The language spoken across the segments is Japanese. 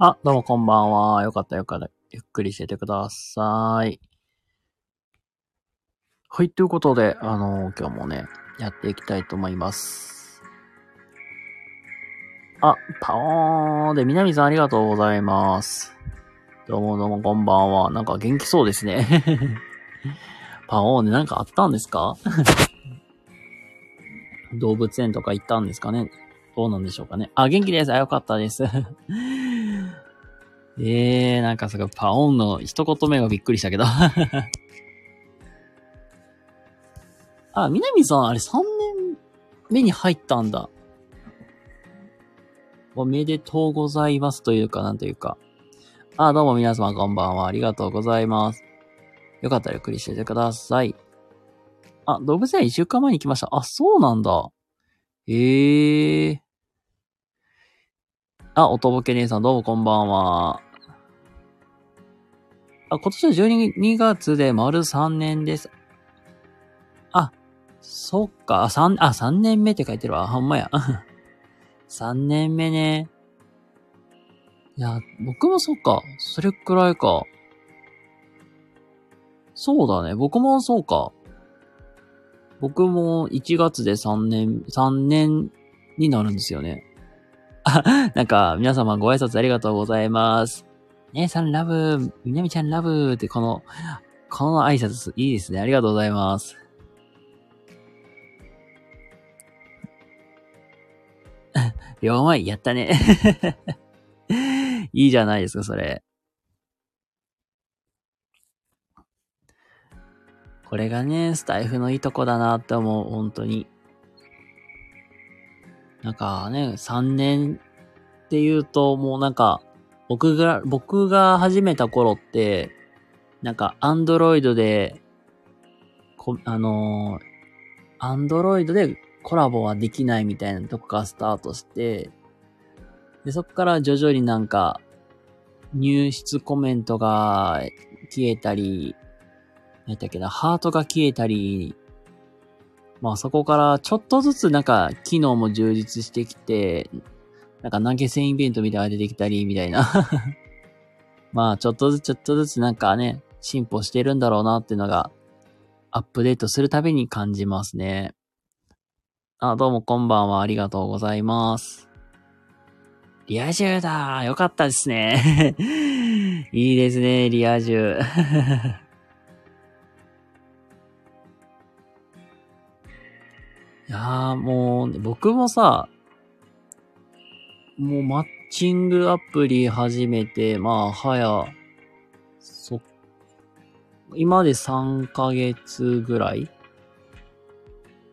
あ、どうもこんばんは。よかったよかった。ゆっくりしててください。はい、ということで、あの今日もね、やっていきたいと思います。あ、パオーンで、南さんありがとうございます。どうもどうもこんばんは。なんか元気そうですね。パオーンでなんかあったんですか？動物園とか行ったんですかね？どうなんでしょうかね？あ、元気です。あ、よかったです。ええー、なんかすごいパオンの一言目がびっくりしたけど。あ、南さん、あれ3年目に入ったんだ。おめでとうございますというか、なんというか。あ、どうも皆様こんばんは。ありがとうございます。よかったらゆっくりしててください。あ、動物園1週間前に来ました。あ、そうなんだ。ええー。あ、おとぼけ姉さんどうもこんばんは。あ、今年の12月で丸3年です。あ、そっか。3、あ、3年目って書いてるわ。ほんまや。3年目ね。いや、僕もそっか。それくらいか。そうだね。僕もそうか。僕も1月で3年、3年になるんですよね。あ、なんか、皆様ご挨拶ありがとうございます。姉さんラブ、みなみちゃんラブってこの、この挨拶いいですね。ありがとうございます。両前やったね。いいじゃないですか、それ。これがね、スタイフのいいとこだなって思う、本当に。なんかね、3年って言うと、もうなんか、僕が、僕が始めた頃って、なんか、アンドロイドで、こ、あのー、アンドロイドでコラボはできないみたいなとこからスタートして、で、そこから徐々になんか、入室コメントが消えたり、何だっけな、ハートが消えたり、まあそこからちょっとずつなんか機能も充実してきて、なんか投げ銭イベントみたいなのが出てきたりみたいな。まあちょっとずつちょっとずつなんかね、進歩してるんだろうなっていうのがアップデートするたびに感じますね。あ、どうもこんばんはありがとうございます。リア充だよかったですね。いいですね、リア充。いやーもう、僕もさ、もうマッチングアプリ始めて、まあ、はや、そ、今で3ヶ月ぐらい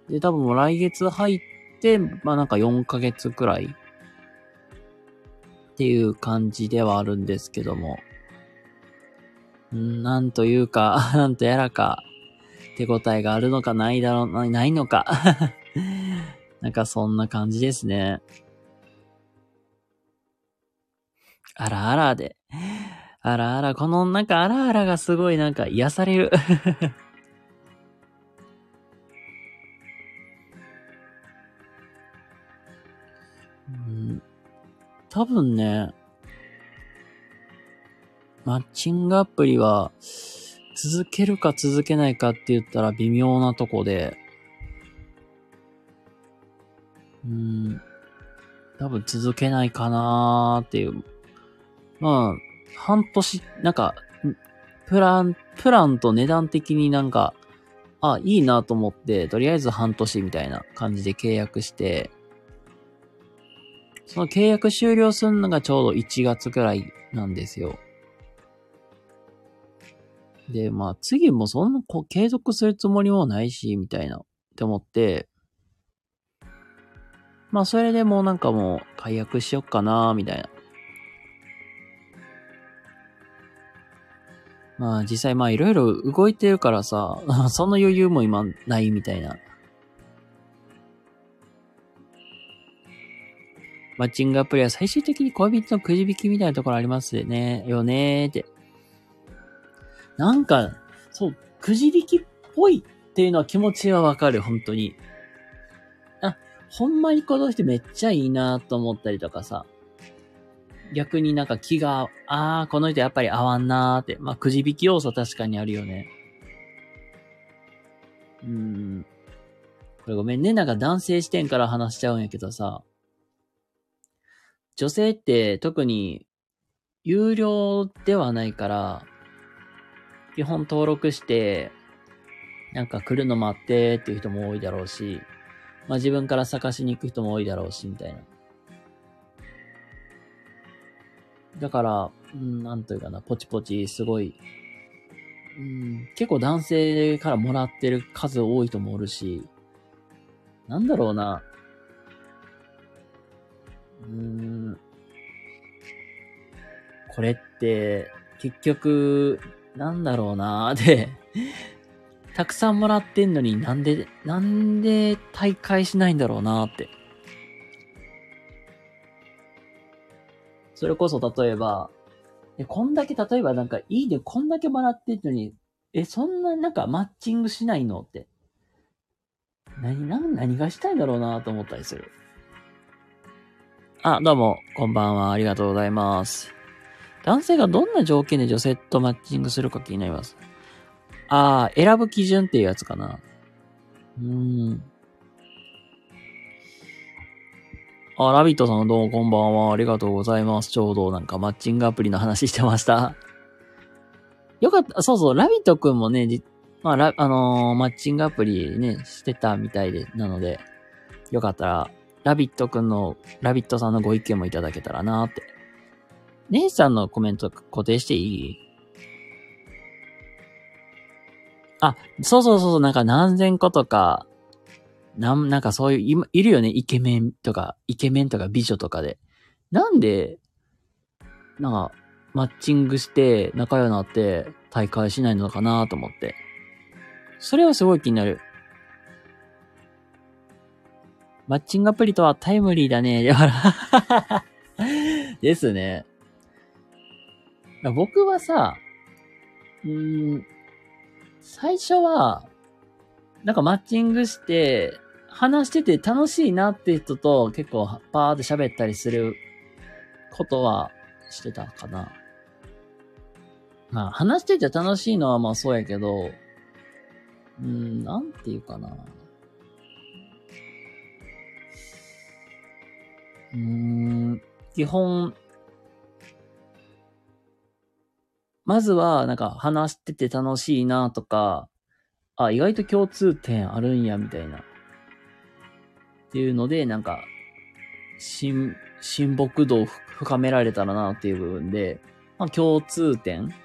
で、多分もう来月入って、まあなんか4ヶ月くらいっていう感じではあるんですけども。んなんというか、なんとやらか、手応えがあるのかないだろう、ないのか。なんかそんな感じですね。あらあらで。あらあら、このなんかあらあらがすごいなんか癒される。うん、多分ね、マッチングアプリは続けるか続けないかって言ったら微妙なとこで、うん、多分続けないかなーっていう。まあ、半年、なんか、プラン、プランと値段的になんか、あ、いいなと思って、とりあえず半年みたいな感じで契約して、その契約終了するのがちょうど1月くらいなんですよ。で、まあ次もそんなこ継続するつもりもないし、みたいなって思って、まあそれでもうなんかもう解約しよっかな、みたいな。まあ実際まあいろいろ動いてるからさ、その余裕も今ないみたいな。マッチングアプリは最終的に恋人のくじ引きみたいなところありますよね。よねーって。なんか、そう、くじ引きっぽいっていうのは気持ちはわかる、本当に。あ、ほんまにこの人めっちゃいいなと思ったりとかさ。逆になんか気が、あー、この人やっぱり合わんなーって。まあ、くじ引き要素確かにあるよね。うん。これごめんね。なんか男性視点から話しちゃうんやけどさ。女性って特に有料ではないから、基本登録して、なんか来るの待ってっていう人も多いだろうし、まあ自分から探しに行く人も多いだろうし、みたいな。だから、うん、なんというかな、ポチポチすごい、うん、結構男性からもらってる数多い人もおるし、なんだろうな。うーん。これって、結局、なんだろうな。で、たくさんもらってんのになんで、なんで大会しないんだろうなって。それこそ例えば、え、こんだけ、例えばなんか、いいね、こんだけもらってんのに、え、そんななんかマッチングしないのって。何、何、何がしたいんだろうなと思ったりする。あ、どうも、こんばんは。ありがとうございます。男性がどんな条件で女性とマッチングするか気になります。あー、選ぶ基準っていうやつかな。うーん。あ、ラビットさんどうもこんばんは。ありがとうございます。ちょうどなんかマッチングアプリの話してました。よかった。そうそう、ラビットくんもね、じまあ、ラ、あのーマッチングアプリね、してたみたいで、なので、よかったら、ラビットくんの、ラビットさんのご意見もいただけたらなーって。姉さんのコメント固定していい？あ、そうそうそう、なんか何千個とか、なん、なんかそういう、今、いるよね、イケメンとか、イケメンとか美女とかで。なんで、なんか、マッチングして、仲良くなって、大会しないのかなと思って。それはすごい気になる。マッチングアプリとはタイムリーだね。だからですね。僕はさ、うん、最初は、なんかマッチングして、話してて楽しいなって人と結構パーって喋ったりすることはしてたかな。まあ話してて楽しいのはまあそうやけど、うん、なんていうかな。うん、基本、まずは、なんか話してて楽しいなとか、あ、意外と共通点あるんや、みたいな。っていうので、なんか、親、親睦度を深められたらなっていう部分で、まあ共通点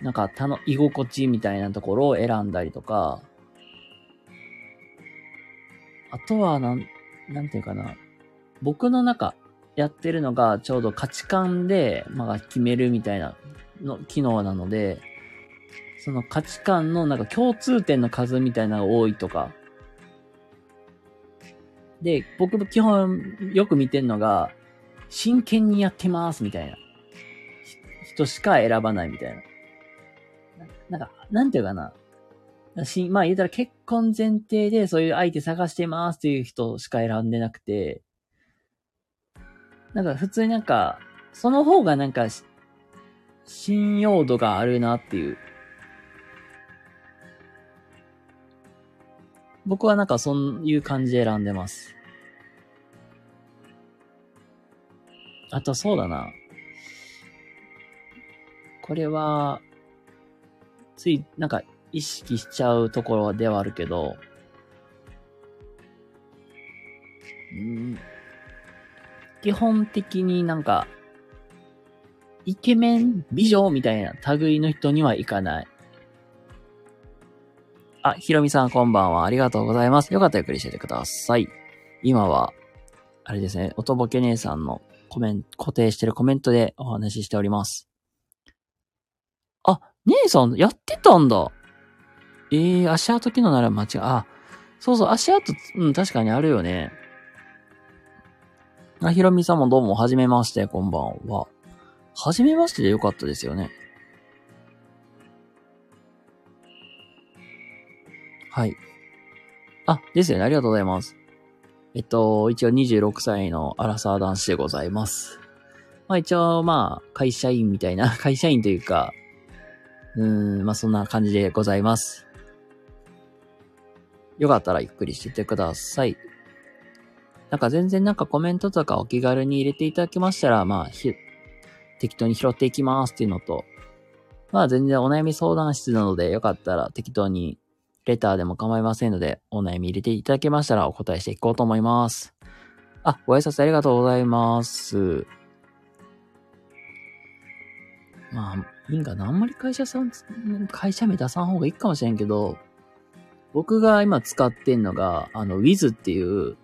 なんか、たの、居心地みたいなところを選んだりとか、あとは、なん、なんていうかな。僕の中、やってるのがちょうど価値観で、まあ、決めるみたいなの機能なので、その価値観のなんか共通点の数みたいなのが多いとか。で、僕も基本よく見てんのが、真剣にやってますみたいな。人しか選ばないみたいな。なんか、なんていうかな。しまあ言うたら結婚前提でそういう相手探してますっていう人しか選んでなくて、なんか普通になんか、その方がなんか、信用度があるなっていう。僕はなんかそういう感じで選んでます。あとそうだな。これは、つい、なんか意識しちゃうところではあるけど、うん基本的になんか、イケメン、美女みたいな類の人にはいかない。あ、ひろみさんこんばんは。ありがとうございます。よかったらゆっくりしててください。今は、あれですね、おとぼけ姉さんのコメント、固定してるコメントでお話ししております。あ、姉さんやってたんだ。えー、足跡機能なら間違い、あ、そうそう、足跡、うん、確かにあるよね。あ、ひろみさんもどうも、はじめまして、こんばんは。はじめましてでよかったですよね。はい。あ、ですよね。ありがとうございます。えっと、一応26歳のアラサー男子でございます。まあ一応まあ、会社員みたいな、会社員というか、うん、まあそんな感じでございます。よかったらゆっくりしててください。なんか全然なんかコメントとかお気軽に入れていただけましたら、まあ、ひ適当に拾っていきますっていうのと、まあ全然お悩み相談室なのでよかったら適当にレターでも構いませんので、お悩み入れていただけましたらお答えしていこうと思います。あ、ご挨拶ありがとうございます。まあ、いいんかな？あんまり会社さん、会社名出さん方がいいかもしれんけど、僕が今使ってんのが、あの、Wiz っていう、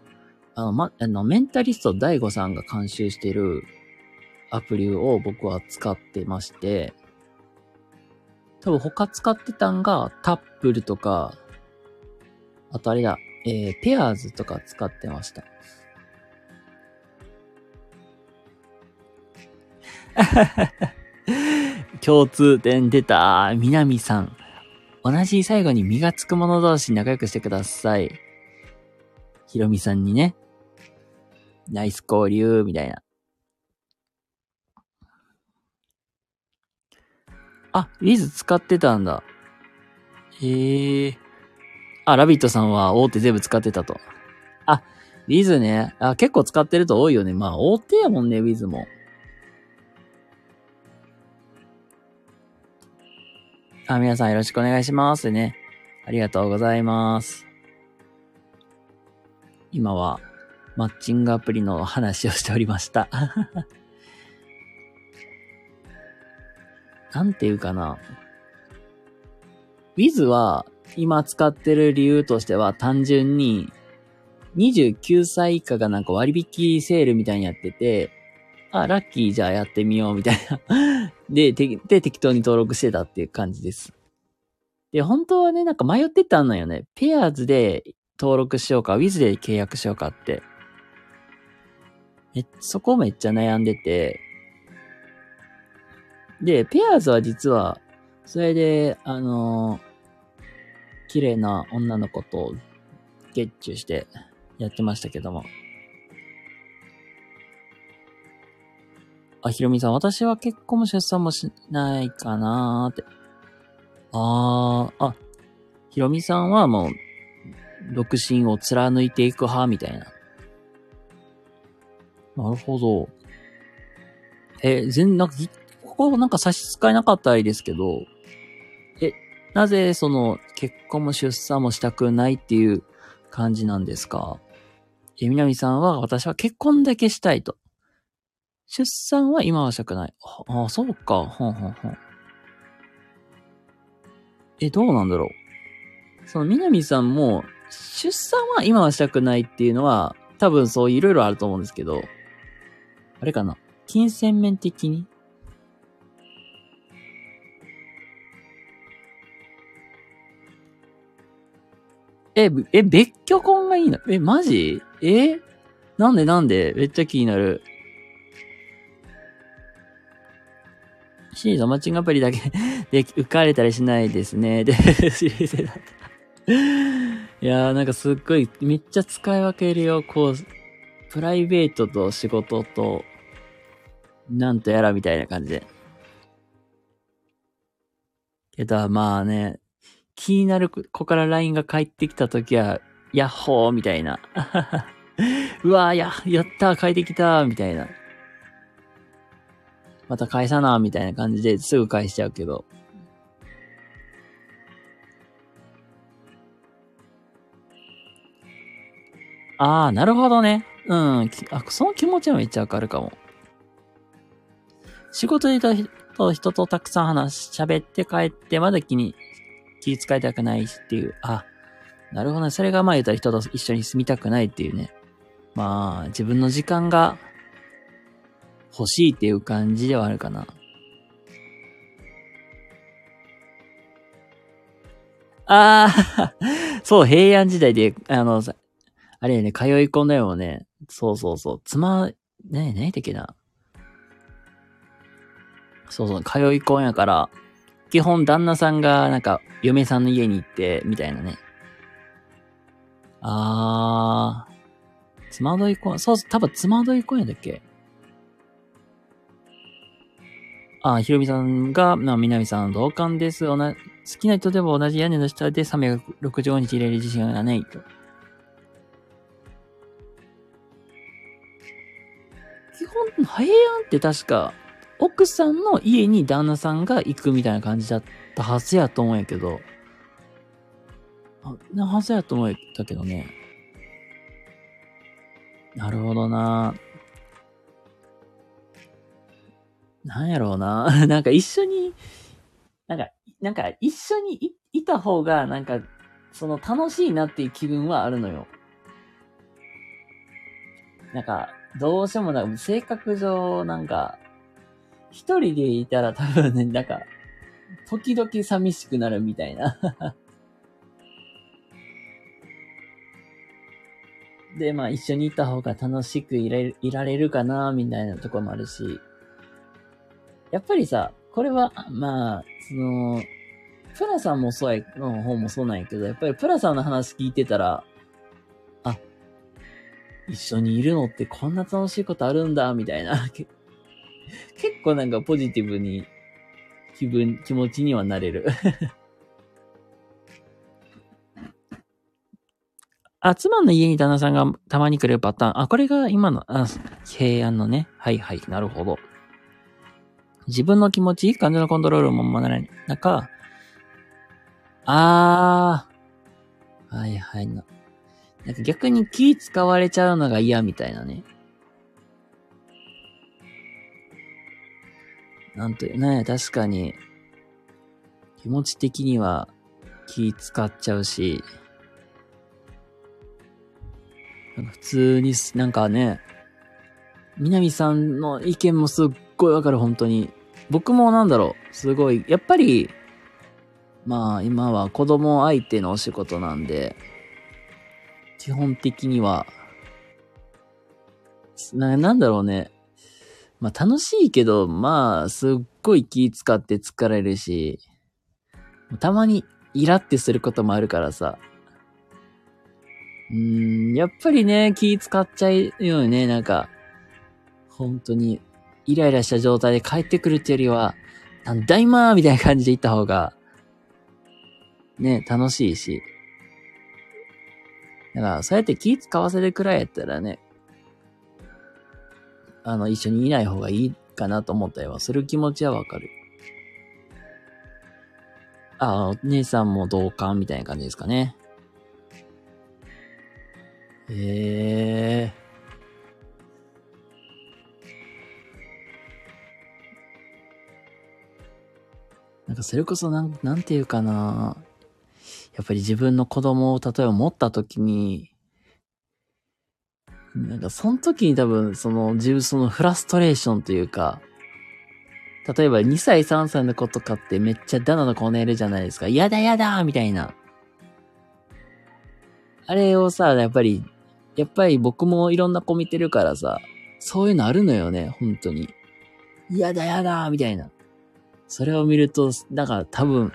あの、ま、あの、メンタリスト DAIGO さんが監修してるアプリを僕は使ってまして、多分他使ってたんが、タップルとか、あとあれだ、えー、ペアーズとか使ってました。共通点出た。南さん。同じ最後に身がつく者同士仲良くしてください。ひろみさんにね。ナイス交流、みたいな。あ、リズ使ってたんだ。へえ。あ、ラビットさんは大手全部使ってたと。あ、リズね。あ、結構使ってると多いよね。まあ、大手やもんね、ウィズも。あ、皆さんよろしくお願いしますね。ありがとうございます。今は、マッチングアプリの話をしておりました。なんていうかな。Wiz は今使ってる理由としては単純に29歳以下がなんか割引セールみたいにやってて、あ、ラッキーじゃあやってみようみたいな で、で、適当に登録してたっていう感じです。で、本当はね、なんか迷ってたんだよね。ペアーズで登録しようか、Wiz で契約しようかって。え、そこめっちゃ悩んでて、で、ペアーズは実は、それで、あのー、綺麗な女の子とゲッチュしてやってましたけども。あ、ひろみさん、私は結婚も出産もしないかなーって。あー、あ、ひろみさんはもう、独身を貫いていく派みたいな。なるほど。え、全、なんか、こなんか差し支えなかったらいいですけど、え、なぜその結婚も出産もしたくないっていう感じなんですか？え、みなみさんは私は結婚だけしたいと。出産は今はしたくない。ああ、そうか。ほんほんほん。え、どうなんだろう。そのみなみさんも、出産は今はしたくないっていうのは、多分そういろいろあると思うんですけど、あれかな。金銭面的にえ、え、別居婚がいいの？え、マジ？え？なんでなんで？めっちゃ気になる。シーズンマッチングアプリだけ で浮かれたりしないですね。で、知りせだった。いやーなんかすっごい、めっちゃ使い分けるよ。こう、プライベートと仕事と、なんとやらみたいな感じで。けど、まあね、気になる子から LINE が返ってきたときは、ヤッホーみたいな。うわーや、やったー帰ってきたーみたいな。また返さなーみたいな感じですぐ返しちゃうけど。あー、なるほどね。うん。あ、その気持ちはめっちゃわかるかも。仕事でと人とたくさん話し、喋って帰ってまだ気に気遣いたくないっていう、あ、なるほどね。それがまあ言ったら人と一緒に住みたくないっていうね。まあ、自分の時間が欲しいっていう感じではあるかな。ああ、そう、平安時代で、あの、あれね、通い込んだよね。そうそうそう。妻、ね、何だっけな。そうそう、通い込んやから、基本旦那さんがなんか嫁さんの家に行って、みたいなね。あー。つまどい婚、そう、多分つまどい婚やだっけ？あ、ひろみさんが、まあ、みなみさん同感です。おな、好きな人でも同じ屋根の下で365日入れる自信がないと。基本、平安って確か、奥さんの家に旦那さんが行くみたいな感じだったはずやと思うんやけど、あ、なはずやと思ったけどね。なるほどななんやろうな。なんか一緒に、なんか、なんか一緒にいいた方が、なんか、その楽しいなっていう気分はあるのよ。なんか、どうしてもなんか性格上、なんか、一人でいたら多分ね、なんか、時々寂しくなるみたいな で、まあ一緒にいた方が楽しくいられいられるかな、みたいなとこもあるし。やっぱりさ、これは、まあ、その、プラさんもそうや、の方もそうなんやけど、やっぱりプラさんの話聞いてたら、あ、一緒にいるのってこんな楽しいことあるんだ、みたいな。結構なんかポジティブに気分、気持ちにはなれる。あ、妻の家に旦那さんがたまに来るパターン。あ、これが今の、あ、平安のね。はいはい、なるほど。自分の気持ち、感情のコントロールも学ばない中、あー、はいはいな。なんか逆に気使われちゃうのが嫌みたいなね。なんというね、確かに、気持ち的には気使っちゃうし、なんか普通に、なんかね、南さんの意見もすっごいわかる、本当に。僕もなんだろう、すごい、やっぱり、まあ今は子供相手のお仕事なんで、基本的には、な、なんだろうね。まあ楽しいけど、まあすっごい気使って疲れるし、たまにイラってすることもあるからさ、うーん、やっぱりね、気使っちゃうよね、なんか。本当に、イライラした状態で帰ってくるっていうよりは、なんだいまーみたいな感じで行った方が、ね、楽しいし。だから、そうやって気使わせるくらいやったらね、あの、一緒にいない方がいいかなと思ったりはする気持ちはわかる。あ、お姉さんも同感みたいな感じですかね。ええなんかそれこそなん、なんていうかな。やっぱり自分の子供を例えば持った時に、なんかその時に多分その自分そのフラストレーションというか、例えば2歳3歳の子とかってめっちゃダナの子寝るじゃないですか。やだやだーみたいな。あれをさ、やっぱりやっぱり僕もいろんな子見てるからさ、そういうのあるのよね、本当に。やだやだみたいな。それを見ると、だか多分、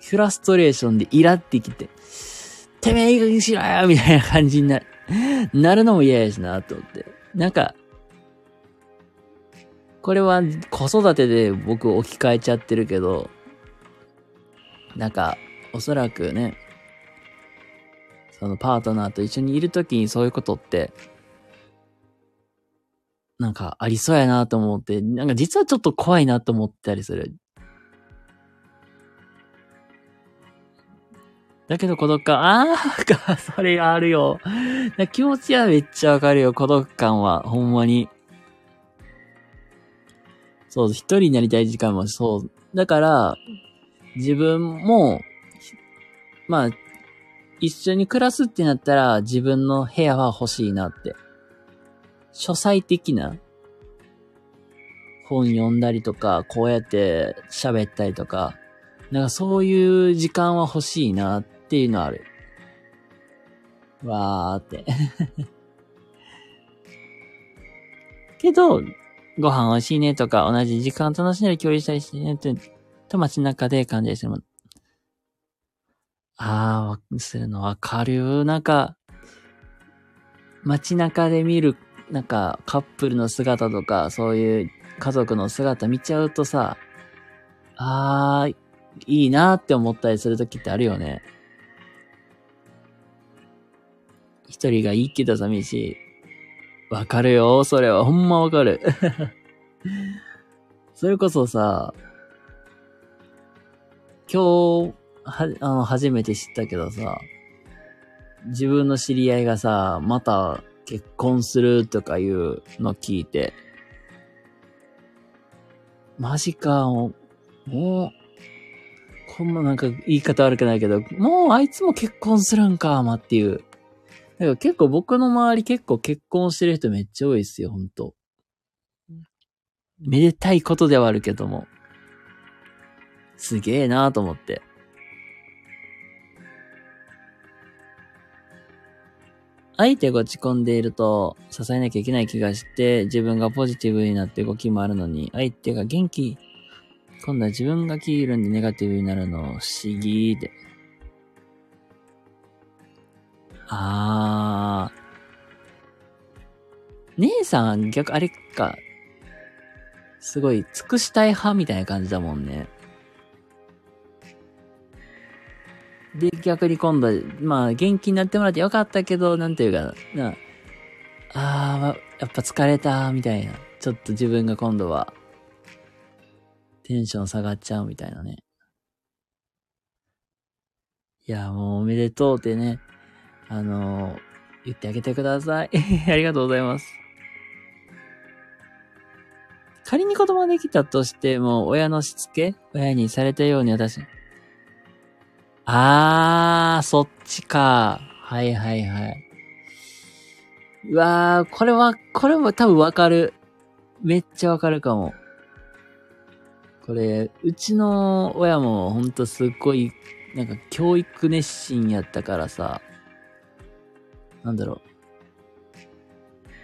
フラストレーションでイラってきて、てめえいい加減しろよみたいな感じになる、なるのも嫌やしな、と思って。なんか、これは子育てで僕置き換えちゃってるけど、なんか、おそらくね、そのパートナーと一緒にいるときにそういうことって、なんかありそうやなと思って、なんか実はちょっと怖いなと思ったりする。だけど孤独感、ああ、それあるよ。気持ちはめっちゃわかるよ、孤独感は、ほんまに。そう、一人になりたい時間もそう。だから、自分も、まあ、一緒に暮らすってなったら自分の部屋は欲しいなって。書斎的な本読んだりとか、こうやって喋ったりとか、なんかそういう時間は欲しいなってっていうのある。わーって けど、ご飯美味しいねとか、同じ時間楽しんで共有したりしてねって、と街中で感じするもん。ああ、するのわかる。なんか、街中で見るなんかカップルの姿とか、そういう家族の姿見ちゃうとさ、あー、いいなーって思ったりするときってあるよね。一人がいいけど寂しい。わかるよ、それは。ほんまわかる。それこそさ、今日、は、あの、初めて知ったけどさ、自分の知り合いがさ、また結婚するとかいうの聞いて、マジか、もう、もう、こんななんか言い方悪くないけど、もうあいつも結婚するんか、まっていう。だから結構僕の周り結構結婚してる人めっちゃ多いですよ、ほんと。めでたいことではあるけども。すげえなーと思って。相手が落ち込んでいると支えなきゃいけない気がして、自分がポジティブになって動きもあるのに、相手が元気、今度は自分が気緩んでネガティブになるの不思議で。あー。姉さん逆、あれか。すごい、尽くしたい派みたいな感じだもんね。で、逆に今度、まあ、元気になってもらってよかったけど、なんていうかな、ああ、やっぱ疲れた、みたいな。ちょっと自分が今度は、テンション下がっちゃうみたいなね。いや、もうおめでとうってね、あのー、言ってあげてください。ありがとうございます。仮に子供できたとしても、親のしつけ親にされたように私、あー、そっちか。はいはいはい。うわー、これは、これも多分わかる。めっちゃわかるかも。これ、うちの親もほんとすっごい、なんか教育熱心やったからさ、なんだろう。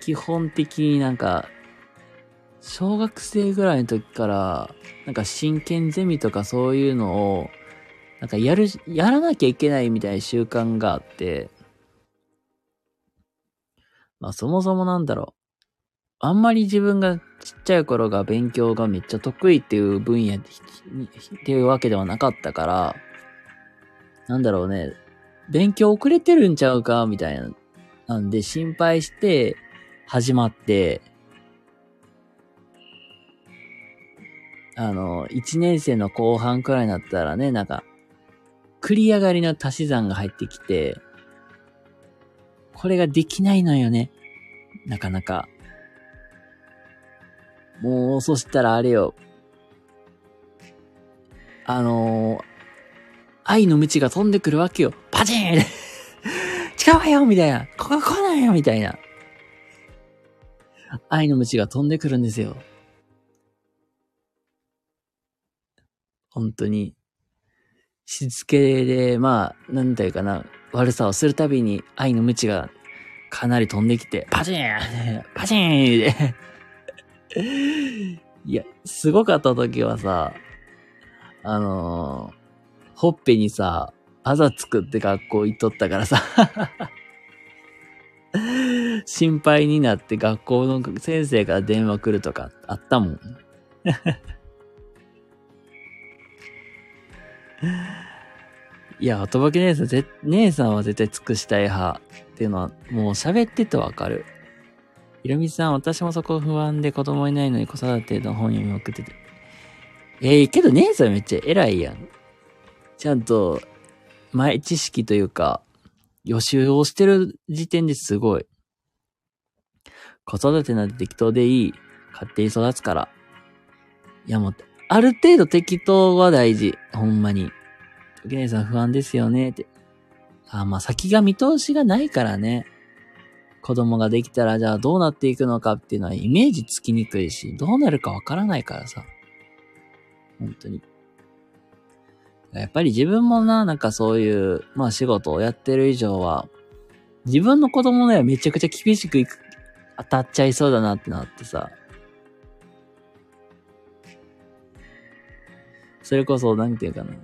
基本的になんか、小学生ぐらいの時から、なんか真剣ゼミとかそういうのを、なんかやる、やらなきゃいけないみたいな習慣があって、まあそもそもなんだろう。あんまり自分がちっちゃい頃が勉強がめっちゃ得意っていう分野っていうわけではなかったから、なんだろうね。勉強遅れてるんちゃうかみたいな。なんで心配して始まって、あの、1年生の後半くらいになったらね、なんか、繰り上がりの足し算が入ってきて、これができないのよね。なかなか。もう、そしたらあれよ。あのー、愛の道が飛んでくるわけよ。パチン違うよみたいな。ここ来ないよみたいな。愛の道が飛んでくるんですよ。本当に。しつけで、まあ、なんていうかな、悪さをするたびに愛の無知がかなり飛んできて、パチンパチンで いや、すごかった時はさ、あのー、ほっぺにさ、あざ作って学校行っとったからさ 心配になって学校の先生から電話来るとかあったもんいや、おとばき姉さん、ぜ、姉さんは絶対尽くしたい派っていうのは、もう喋っててわかる。ひろみさん、私もそこ不安で子供いないのに子育ての本読み送ってて。ええー、けど姉さんめっちゃ偉いやん。ちゃんと、前知識というか、予習をしてる時点ですごい。子育てなんて適当でいい。勝手に育つから。いやもう、ある程度適当は大事。ほんまに。時姉さん不安ですよね。って。あ、まあ先が見通しがないからね。子供ができたらじゃあどうなっていくのかっていうのはイメージつきにくいし、どうなるかわからないからさ。本当に。やっぱり自分もな、なんかそういう、まあ仕事をやってる以上は、自分の子供ね、めちゃくちゃ厳しく、当たっちゃいそうだなってなってさ。それこそ、なんていうかな。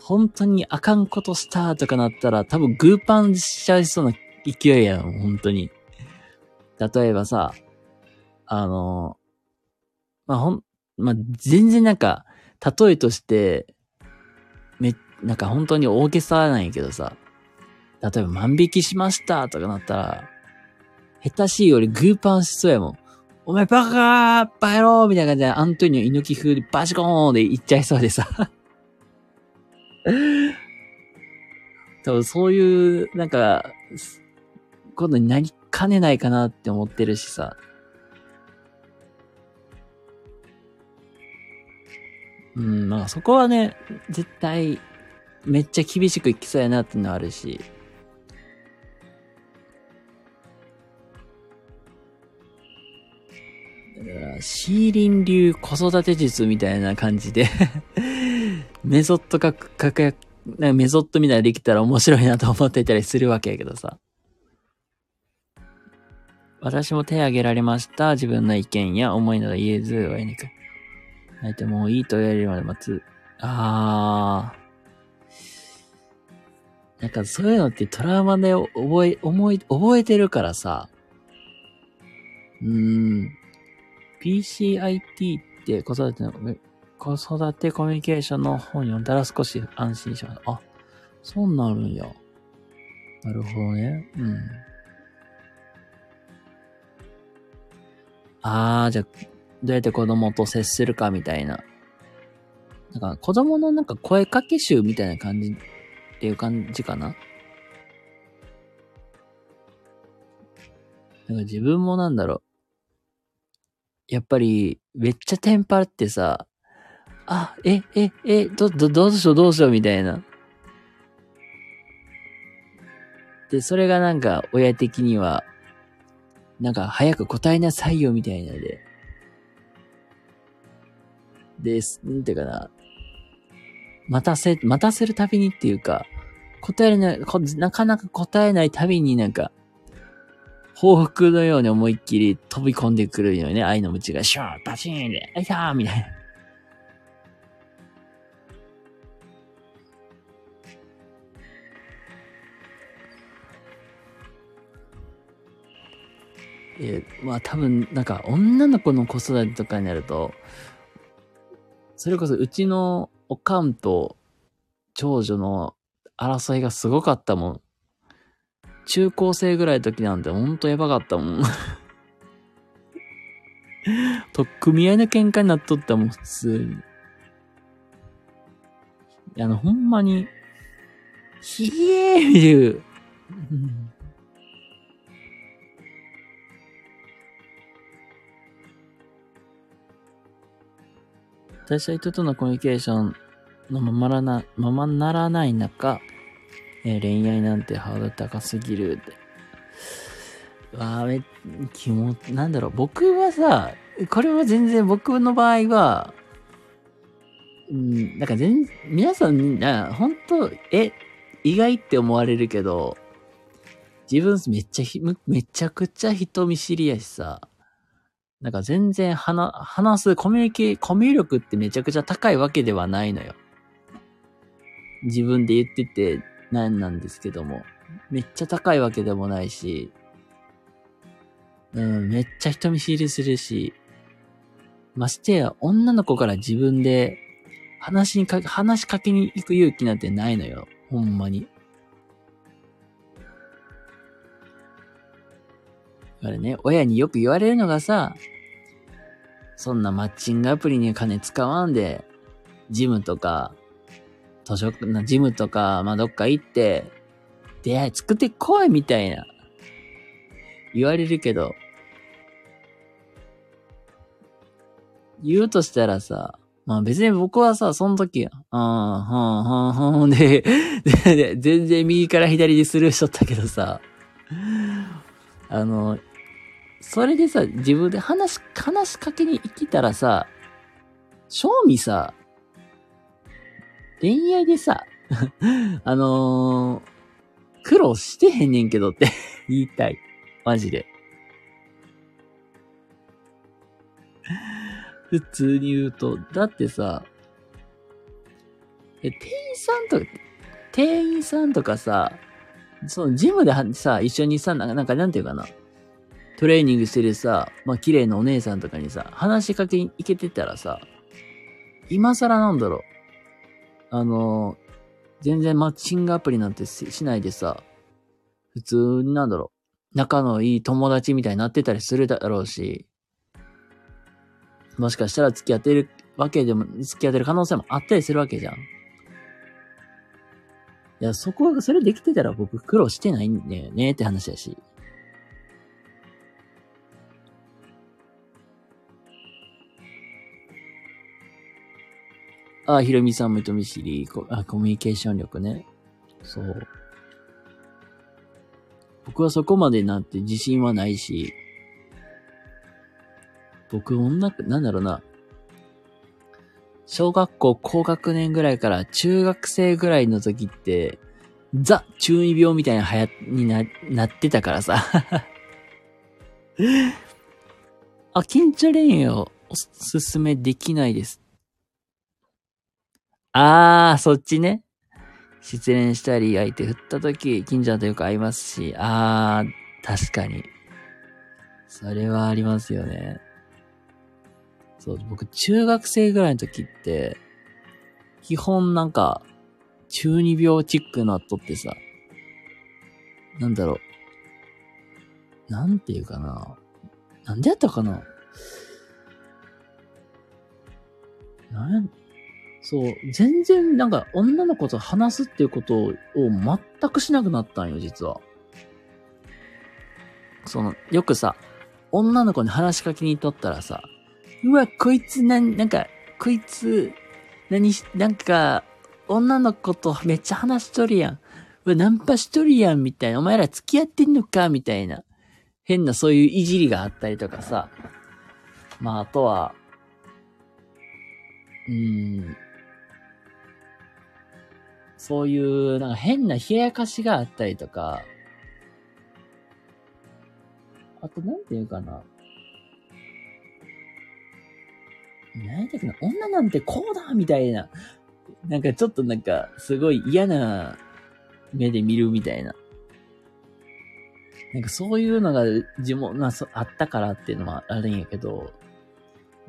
本当にあかんことしたとかなったら、多分グーパンしちゃいそうな勢いやん、本当に。例えばさ、あの、まあ、ほん、まあ、全然なんか、例えとして、なんか本当に大げさなんやけどさ、例えば万引きしましたとかなったら、下手しいよりグーパンしそうやもん。お前バカーバカ野郎みたいな感じでアントニオ猪木風でバシコーンで言っちゃいそうでさ。多分そういう、なんか、ことになりかねないかなって思ってるしさ。うん、まあそこはね、絶対、めっちゃ厳しくいきそうやなってのあるし。シーリン流子育て術みたいな感じで メソッドか、かか、なんかメソッドみたいなできたら面白いなと思ってたりするわけやけどさ。私も手挙げられました。自分の意見や思いなど言えず、親にく。相手もいいと言われるまで待つ。あー。なんかそういうのってトラウマで覚え、思い、覚えてるからさ。うーん。PCIT って子育ての、子育てコミュニケーションの本読んだら少し安心しました。あ、そうなるんや。なるほどね。うん。あー、じゃあ、どうやって子供と接するかみたいな。なんか子供のなんか声かけ集みたいな感じっていう感じかななんか自分もなんだろう。やっぱり、めっちゃテンパってさ、あ、え、え、え、ど、ど、どうしようどうしようみたいな。で、それがなんか、親的には、なんか、早く答えなさいよ、みたいなで。です、んていうかな。待たせ、待たせるたびにっていうか、答えれない、なかなか答えないたびになんか、報復のように思いっきり飛び込んでくるよね。愛の鞭がシューバチーンで、あいたーみたいな。えまあ多分、なんか女の子の子育てとかになると、それこそうちのおかんと長女の争いがすごかったもん。中高生ぐらいの時なんてほんとやばかったもん。とっくみ合いの喧嘩になっとったもん、普通に。いや、あの、ほんまに、ひえーいう。私は人とのコミュニケーションのままなな、ままならない中、えー、恋愛なんてハード高すぎるって。わあ、め、気も、なんだろう、僕はさ、これは全然僕の場合は、うん、なんか全、皆さん、な、本当え、意外って思われるけど、自分めっちゃ、めちゃくちゃ人見知りやしさ、なんか全然話、話すコミュニケ、コミュ力ってめちゃくちゃ高いわけではないのよ。自分で言ってて、なんなんですけども。めっちゃ高いわけでもないし、うん、めっちゃ人見知りするし、ましてや女の子から自分で話にか、話しかけに行く勇気なんてないのよ。ほんまに。だからね、親によく言われるのがさ、そんなマッチングアプリに金使わんで、ジムとか、図書館、ジムとか、まあ、どっか行って、出会い作ってこいみたいな、言われるけど、言うとしたらさ、まあ別に僕はさ、その時、ああ、はん、はん、はんで、で、全然右から左にスルーしとったけどさ、あの、それでさ、自分で話話しかけに行きたらさ、正味さ、恋愛でさ、あのー、苦労してへんねんけどって 言いたい。マジで。普通に言うと、だってさ、え、店員さんとか、店員さんとかさ、そのジムでさ、一緒にさ、なんか、なんていうかな。トレーニングしてるさ、まあ、綺麗なお姉さんとかにさ、話しかけに行けてたらさ、今更なんだろう。あの、全然マッチングアプリなんてしないでさ、普通になんだろう。仲のいい友達みたいになってたりするだろうし、もしかしたら付き合ってるわけでも、付き合ってる可能性もあったりするわけじゃん。いや、そこが、それできてたら僕苦労してないんだよねって話やし。あ、ひろみさんも人見知りコあ、コミュニケーション力ね。そう。僕はそこまでなんて自信はないし、僕女、なんだろうな。小学校高学年ぐらいから中学生ぐらいの時って、ザ中二病みたいな流行にな、なってたからさ。あ、緊張恋愛をおすすめできないです。あー、そっちね。失恋したり、相手振った時、近所とよく会いますし、あー、確かに。それはありますよね。そう、僕、中学生ぐらいの時って、基本なんか、中二病チックなっとってさ、なんだろう。なんていうかな。なんでやったかななんそう、全然なんか女の子と話すっていうことを全くしなくなったんよ、実は。その、よくさ、女の子に話しかけに行っとったらさ、うわ、こいつな、なんか、こいつ、何し、なんか、女の子とめっちゃ話しとるやん。うわ、ナンパしとるやん、みたいな。お前ら付き合ってんのかみたいな。変なそういういじりがあったりとかさ。まあ、あとは、うーん、そういう、なんか変な冷やかしがあったりとか、あと、なんていうかな。なんやったっけな、女なんてこうだみたいな。なんかちょっとなんか、すごい嫌な目で見るみたいな。なんかそういうのが地元、まあ、あったからっていうのもあるんやけど、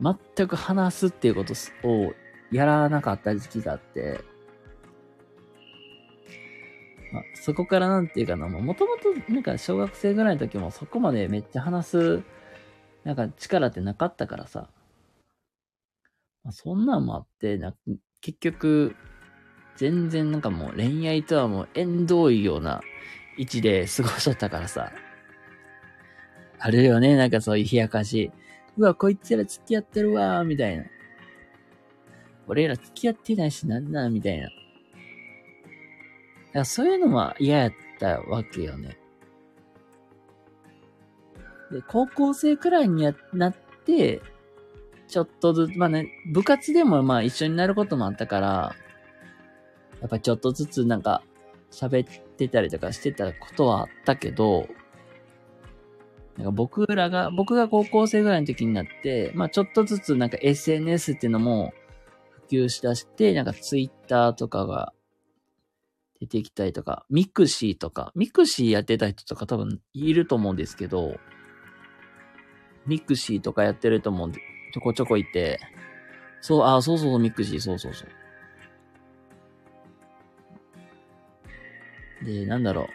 全く話すっていうことをやらなかった時期があって、まあ、そこからなんていうかな、もともとなんか小学生ぐらいの時もそこまでめっちゃ話す、なんか力ってなかったからさ。まあ、そんなんもあって、な結局、全然なんかもう恋愛とはもう縁遠いような位置で過ごしとったからさ。あるよね、なんかそういう冷やかし。うわ、こいつら付き合ってるわみたいな。俺ら付き合ってないしなんなみたいな。だからそういうのは嫌やったわけよね。で、高校生くらいになって、ちょっとずつ、まあね、部活でもまあ一緒になることもあったから、やっぱちょっとずつなんか喋ってたりとかしてたことはあったけど、なんか僕らが、僕が高校生ぐらいの時になって、まあちょっとずつなんか SNS っていうのも普及しだして、なんか Twitter とかが出てきたりとか、 mixi とか、 mixi やってた人とか多分いると思うんですけど、 mixi とかやってると思うんで、ちょこちょこいて、そう、あ、そうそうそう、 mixi、そうそうそう。で、なんだろう。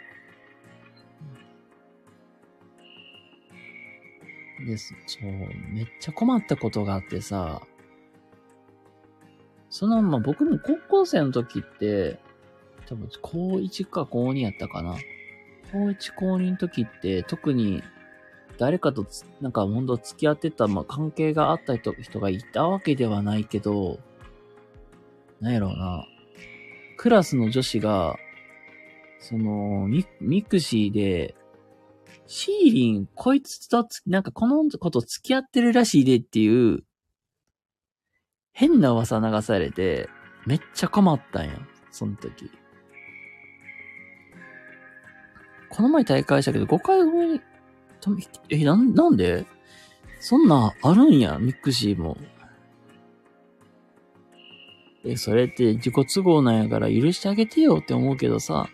です。そう、めっちゃ困ったことがあってさ、その、まあ、僕も高校生の時って、多分、高1か高2やったかな。高1高2の時って特に誰かとつなんか本当付き合ってた、まあ、関係があった人人がいたわけではないけど、なんやろうな。クラスの女子が、その、ミミクシーで、シーリン、こいつとつ、なんかこの子と付き合ってるらしいでっていう、変な噂流されて、めっちゃ困ったんや。その時。この前大会したけど、5回後に、え、なん、なんで？そんなあるんや、ミックシーも。え、それって自己都合なんやから許してあげてよって思うけどさ。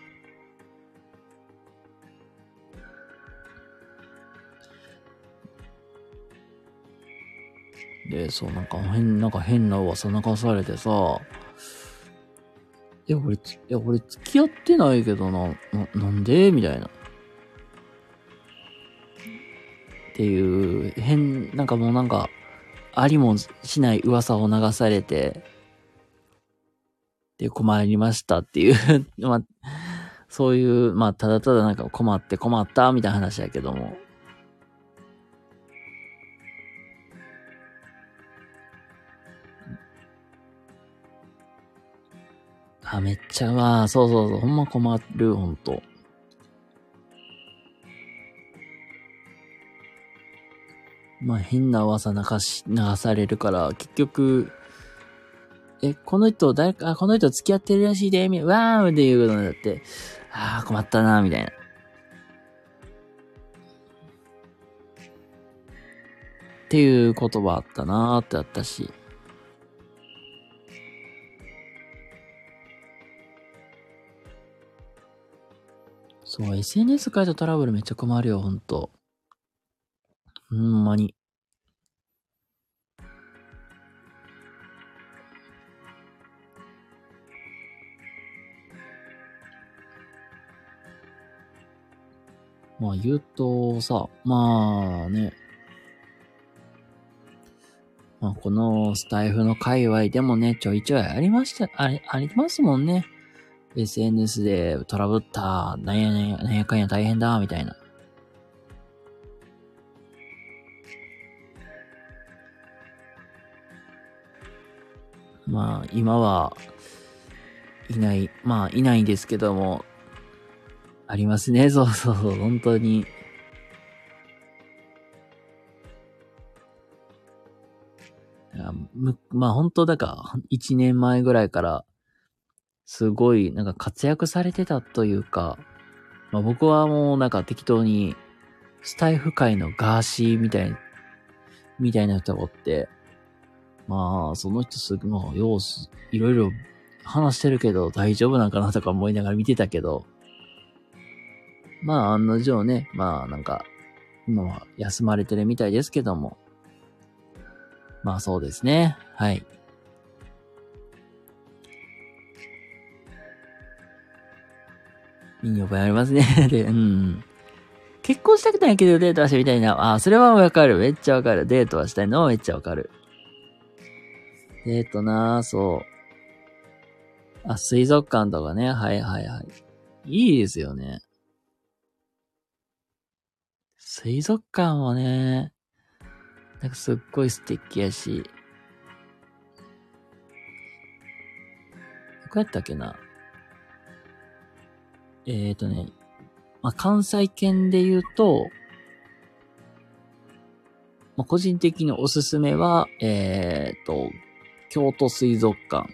で、そう、なんか変、なんか変な噂流されてさ。いや、俺、いや、俺付き合ってないけどな、な、なんで？みたいな。っていう、変、なんかもうなんか、ありもしない噂を流されて、で、困りましたっていう まあ、そういう、まあ、ただただなんか困って困ったみたいな話やけども。あ、めっちゃ、まあ、そうそうそう、ほんま困る、ほんと。まあ、変な噂流し、流されるから、結局、え、この人、誰か、この人付き合ってるらしいで、みわーっていうのだって、ああ、困ったな、みたいな。っていう言葉あったなーってあったし。そう、SNS 変えたトラブルめっちゃ困るよ、ほんと。ほんまに。まあ言うとさ、まあね、まあこのスタイフの界隈でもね、ちょいちょいありました、あり、ありますもんね。SNS でトラブった、なんやねんや、なんやかんや大変だ、みたいな。まあ、今は、いない、まあ、いないんですけども、ありますね。そうそうそう、本当に。まあ本当だから、一年前ぐらいから、すごい、なんか活躍されてたというか、まあ僕はもうなんか適当に、スタイフ界のガーシーみたい、みたいな人がおって、まあ、その人すぐ、もう、様子、いろいろ話してるけど大丈夫なんかなとか思いながら見てたけど、まあ、案の定ね、まあ、なんか、今は休まれてるみたいですけども。まあ、そうですね。はい。いい覚えありますね。で、うん。結婚したくないけどデートはしてみたいな。あ、それはわかる。めっちゃわかる。デートはしたいのはめっちゃわかる。デートなそう。あ、水族館とかね。はいはいはい。いいですよね。水族館はね、なんかすっごい素敵やし、どこやったっけなえーとね、まあ、関西圏で言うと、まあ、個人的におすすめは、えーと、京都水族館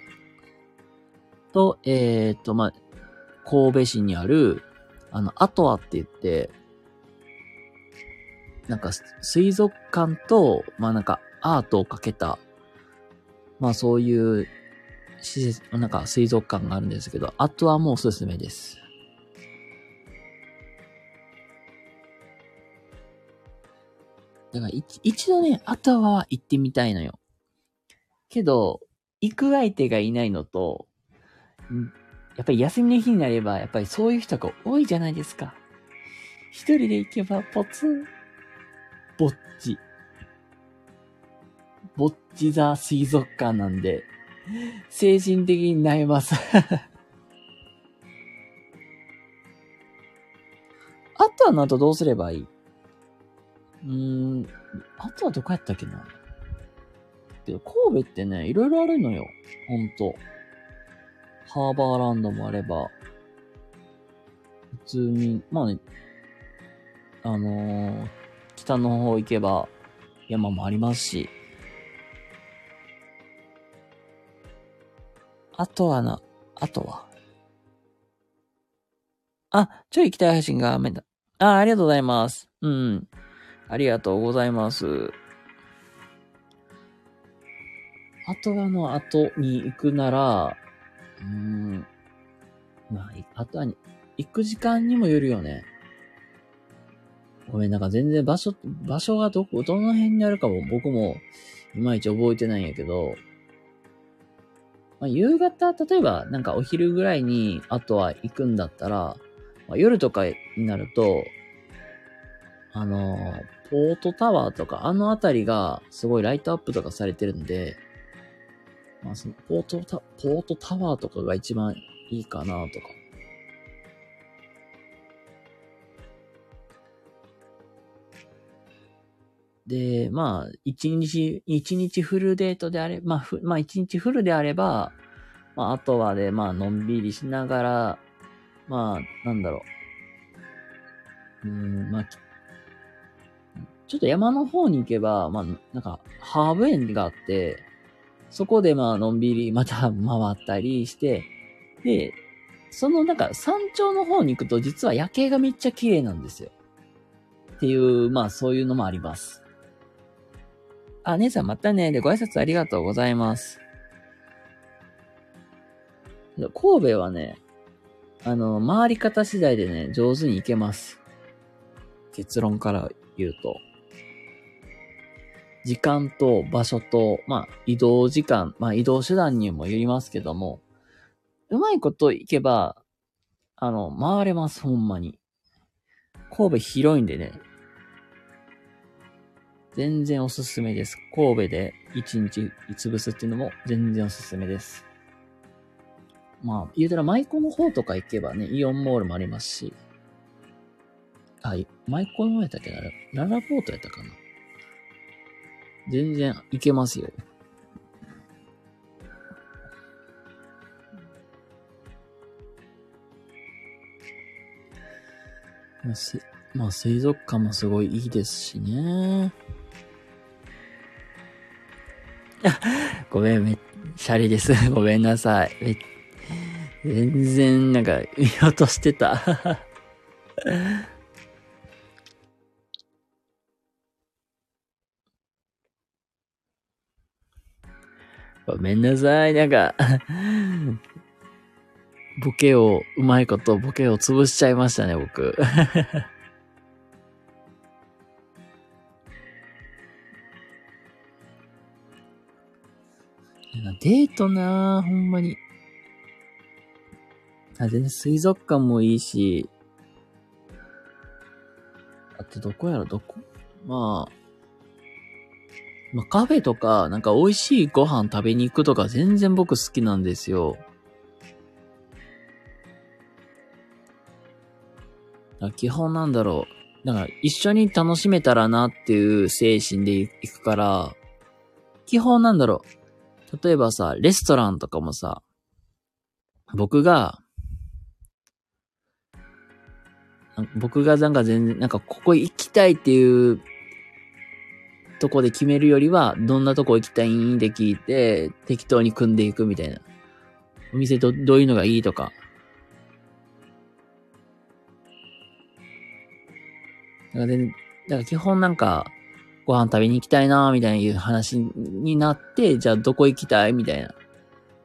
と、えーと、まあ、神戸市にある、あの、アトアって言って、なんか水族館と、まあなんかアートをかけた、まあそういう施設、なんか水族館があるんですけど、あとはもうおすすめです。だから一度ね、あとは行ってみたいのよ。けど、行く相手がいないのと、やっぱり休みの日になれば、やっぱりそういう人が多いじゃないですか。一人で行けばポツンぼっち。ぼっち座水族館なんで、精神的に悩ます あとはなんとどうすればいい？うーん、あとはどこやったっけな？けど、神戸ってね、いろいろあるのよ。ほんと。ハーバーランドもあれば、普通に、まあね、あのー、北の方行けば山もありますし、あとはな、あとは。あ、ちょい行きたい配信がめだ。あ、ありがとうございます。うん。ありがとうございます。あとはの後に行くなら、うーん。まあ、あとはに、行く時間にもよるよね。ごめん、なんか全然場所、場所がどこ、どの辺にあるかも僕もいまいち覚えてないんやけど、まあ、夕方、例えばなんかお昼ぐらいにあとは行くんだったら、まあ、夜とかになると、あのー、ポートタワーとか、あのあたりがすごいライトアップとかされてるんで、まあそのポートタ、ポートタワーとかが一番いいかなとか。で、まあ、一日、一日フルデートであれば、まあ、ふ、まあ、一日フルであれば、まあ、あとはで、まあ、のんびりしながら、まあ、なんだろう。うん、まあ、ちょっと山の方に行けば、まあ、なんか、ハーブ園があって、そこでまあ、のんびりまた回ったりして、で、そのなんか山頂の方に行くと実は夜景がめっちゃ綺麗なんですよ。っていう、まあそういうのもあります。あ、姉さんまたね。で、ご挨拶ありがとうございます。神戸はね、あの、回り方次第でね、上手に行けます。結論から言うと。時間と場所と、まあ、移動時間、まあ、移動手段にもよりますけども、うまいこと行けば、あの、回れます、ほんまに。神戸広いんでね、全然おすすめです。神戸で一日潰すっていうのも全然おすすめです。まあ、言うたら舞妓の方とか行けばね、イオンモールもありますし。あ、舞妓の方やったっけなララポートやったかな全然行けますよ。まあ、水族館もすごいいいですしね。ごめん、めっちゃりです。ごめんなさい。全然、なんか、見落としてた。ごめんなさい。なんかボケを、うまいことボケを潰しちゃいましたね、僕。デートなぁ、ほんまに。あ、全然水族館もいいし、あとどこやろ、どこ？まあ、まあ、カフェとか、なんか美味しいご飯食べに行くとか全然僕好きなんですよ。基本なんだろう。なんか一緒に楽しめたらなっていう精神で行くから、基本なんだろう。例えばさ、レストランとかもさ、僕が、僕がなんか全然、なんかここ行きたいっていうとこで決めるよりは、どんなとこ行きたいん？で聞いて、適当に組んでいくみたいな。お店ど、どういうのがいいとか。だから、だから基本なんか、ご飯食べに行きたいなみたいな話になって、じゃあどこ行きたいみたいな。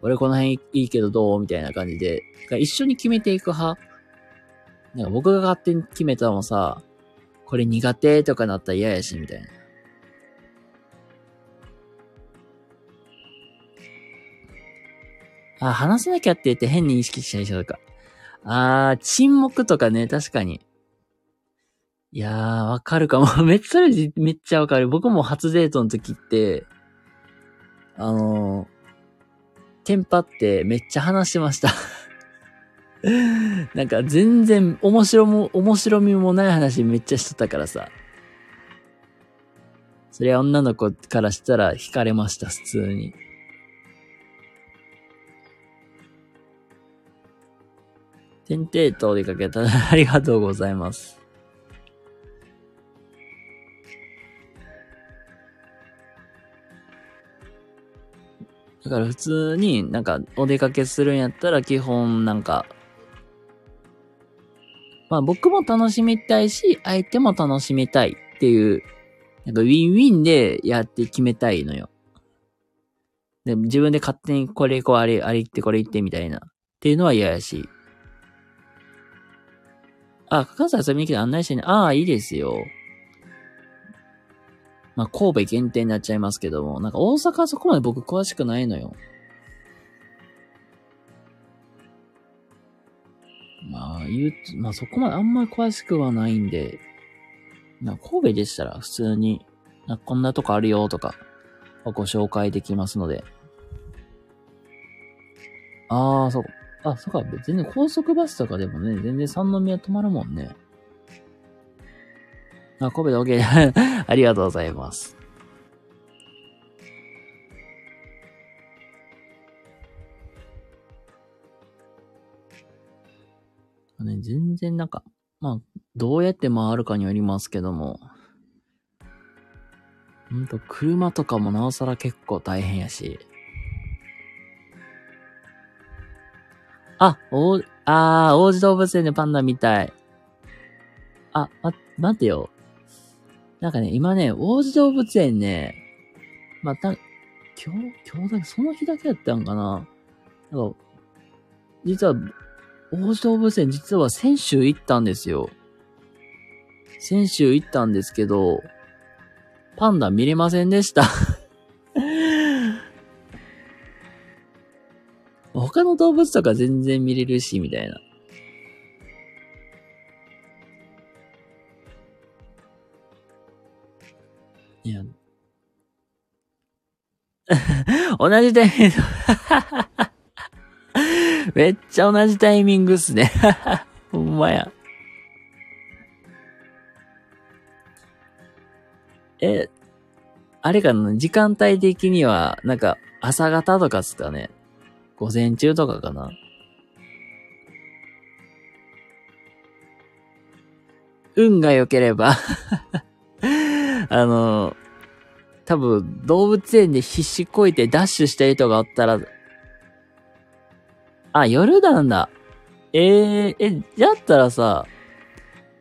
俺この辺いいけどどうみたいな感じで。一緒に決めていく派。なんか僕が勝手に決めたのもさ、これ苦手とかなったら嫌やし、みたいな。あ、話さなきゃって言って変に意識しちゃいそうか。あー、沈黙とかね、確かに。いやー、わかるかも。めっちゃ、めっちゃわかる。僕も初デートの時って、あのー、テンパってめっちゃ話してました なんか全然面白も、面白みもない話めっちゃしとったからさ。そりゃ女の子からしたら惹かれました、普通に。テンテート出かけたありがとうございます。だから普通になんかお出かけするんやったら基本なんか、まあ僕も楽しみたいし、相手も楽しみたいっていう、なんかウィンウィンでやって決めたいのよ。で自分で勝手にこれこうあれ、あれ行ってこれ行ってみたいな。っていうのは嫌やし。あ、関西遊びに来て案内してね。ああ、いいですよ。まあ、神戸限定になっちゃいますけども、なんか大阪はそこまで僕詳しくないのよ。まあ、言う、まあそこまであんまり詳しくはないんで、な神戸でしたら普通に、なこんなとこあるよとか、ご紹介できますので。ああ、そう。あ、そうか。全然高速バスとかでもね、全然三宮止まるもんね。あ、神戸で OK。ありがとうございます。ね、全然なんか、まあ、どうやって回るかによりますけども、ほんと、車とかもなおさら結構大変やし。あ、お、あー、王子動物園でパンダみたい。あ、ま、待てよ。なんかね、今ね、王子動物園ね、また、今日、今日だけ、その日だけやったんかななんか、実は、王子動物園実は先週行ったんですよ。先週行ったんですけど、パンダ見れませんでした他の動物とか全然見れるし、みたいな。いや。同じタイミング めっちゃ同じタイミングっすね。ほんまや。え、あれかな？時間帯的には、なんか、朝方とかっすかね？午前中とかかな運が良ければ あの、多分、動物園で必死こいてダッシュした人がおったら、あ、夜なんだ。ええー、え、やったらさ、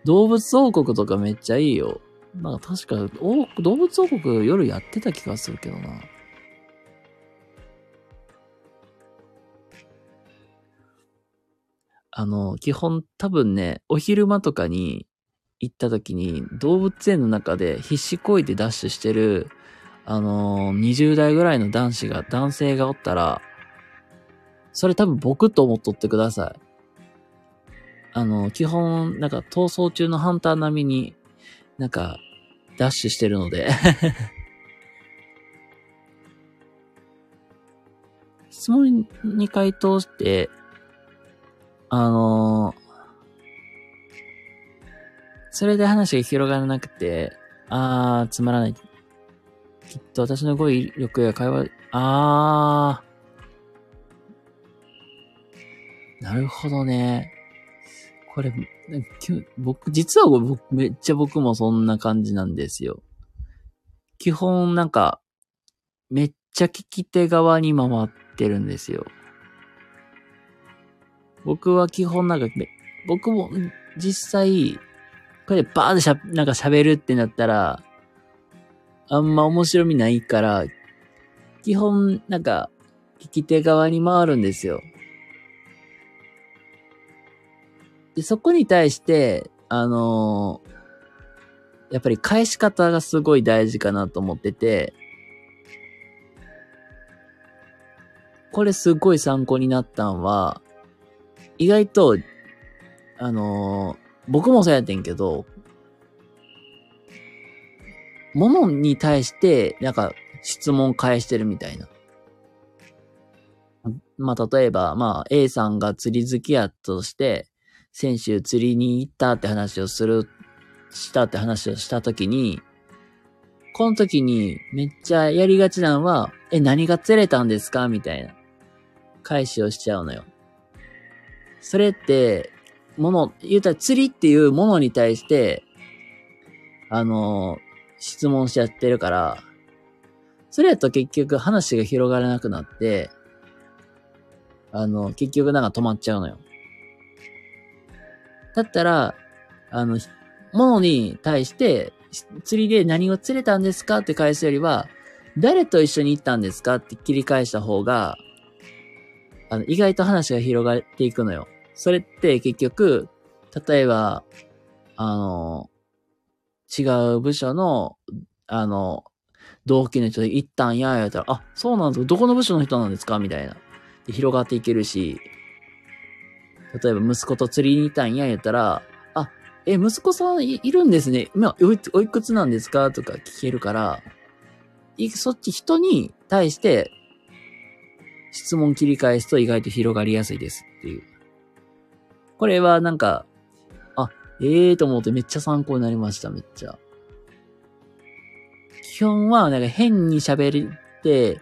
動物王国とかめっちゃいいよ。なんか確か、動物王国夜やってた気がするけどな。あの、基本多分ね、お昼間とかに行った時に動物園の中で必死こいてダッシュしてる、あのー、20代ぐらいの男子が、男性がおったら、それ多分僕と思っとってください。あの、基本、なんか逃走中のハンター並みに、なんか、ダッシュしてるので 質問に回答して、あのー、それで話が広がらなくて、あー、つまらない。きっと私の語彙力や会話、あー。なるほどね。これ、僕、実は僕、めっちゃ僕もそんな感じなんですよ。基本なんか、めっちゃ聞き手側に回ってるんですよ。僕は基本なんか、僕も実際、これでバーでしゃ、なんか喋るってなったら、あんま面白みないから、基本なんか、聞き手側に回るんですよ。で、そこに対して、あのー、やっぱり返し方がすごい大事かなと思ってて、これすごい参考になったんは、意外と、あのー、僕もそうやってんけど、ものに対して、なんか、質問返してるみたいな。まあ、例えば、まあ、A さんが釣り好きやとして、先週釣りに行ったって話をする、したって話をしたときに、この時にめっちゃやりがちなのは、え、何が釣れたんですか？みたいな。返しをしちゃうのよ。それって、もの、言うたら釣りっていうものに対して、あの、質問しちゃってるから、それやと結局話が広がらなくなって、あの、結局なんか止まっちゃうのよ。だったら、あの、ものに対して、釣りで何を釣れたんですかって返すよりは、誰と一緒に行ったんですかって切り返した方が、あの、意外と話が広がっていくのよ。それって結局、例えば、あの、違う部署の、あの、同期の人で行ったんや、ったら、あ、そうなんですかどこの部署の人なんですか？みたいな。で広がっていけるし、例えば息子と釣りに行ったんや、言ったら、あ、え、息子さんいいるんですね。今、おいおいくつなんですか？とか聞けるから、そっち人に対して質問切り返すと意外と広がりやすいですっていう。これはなんか、あ、ええー、と思ってめっちゃ参考になりました、めっちゃ。基本は、なんか変に喋って、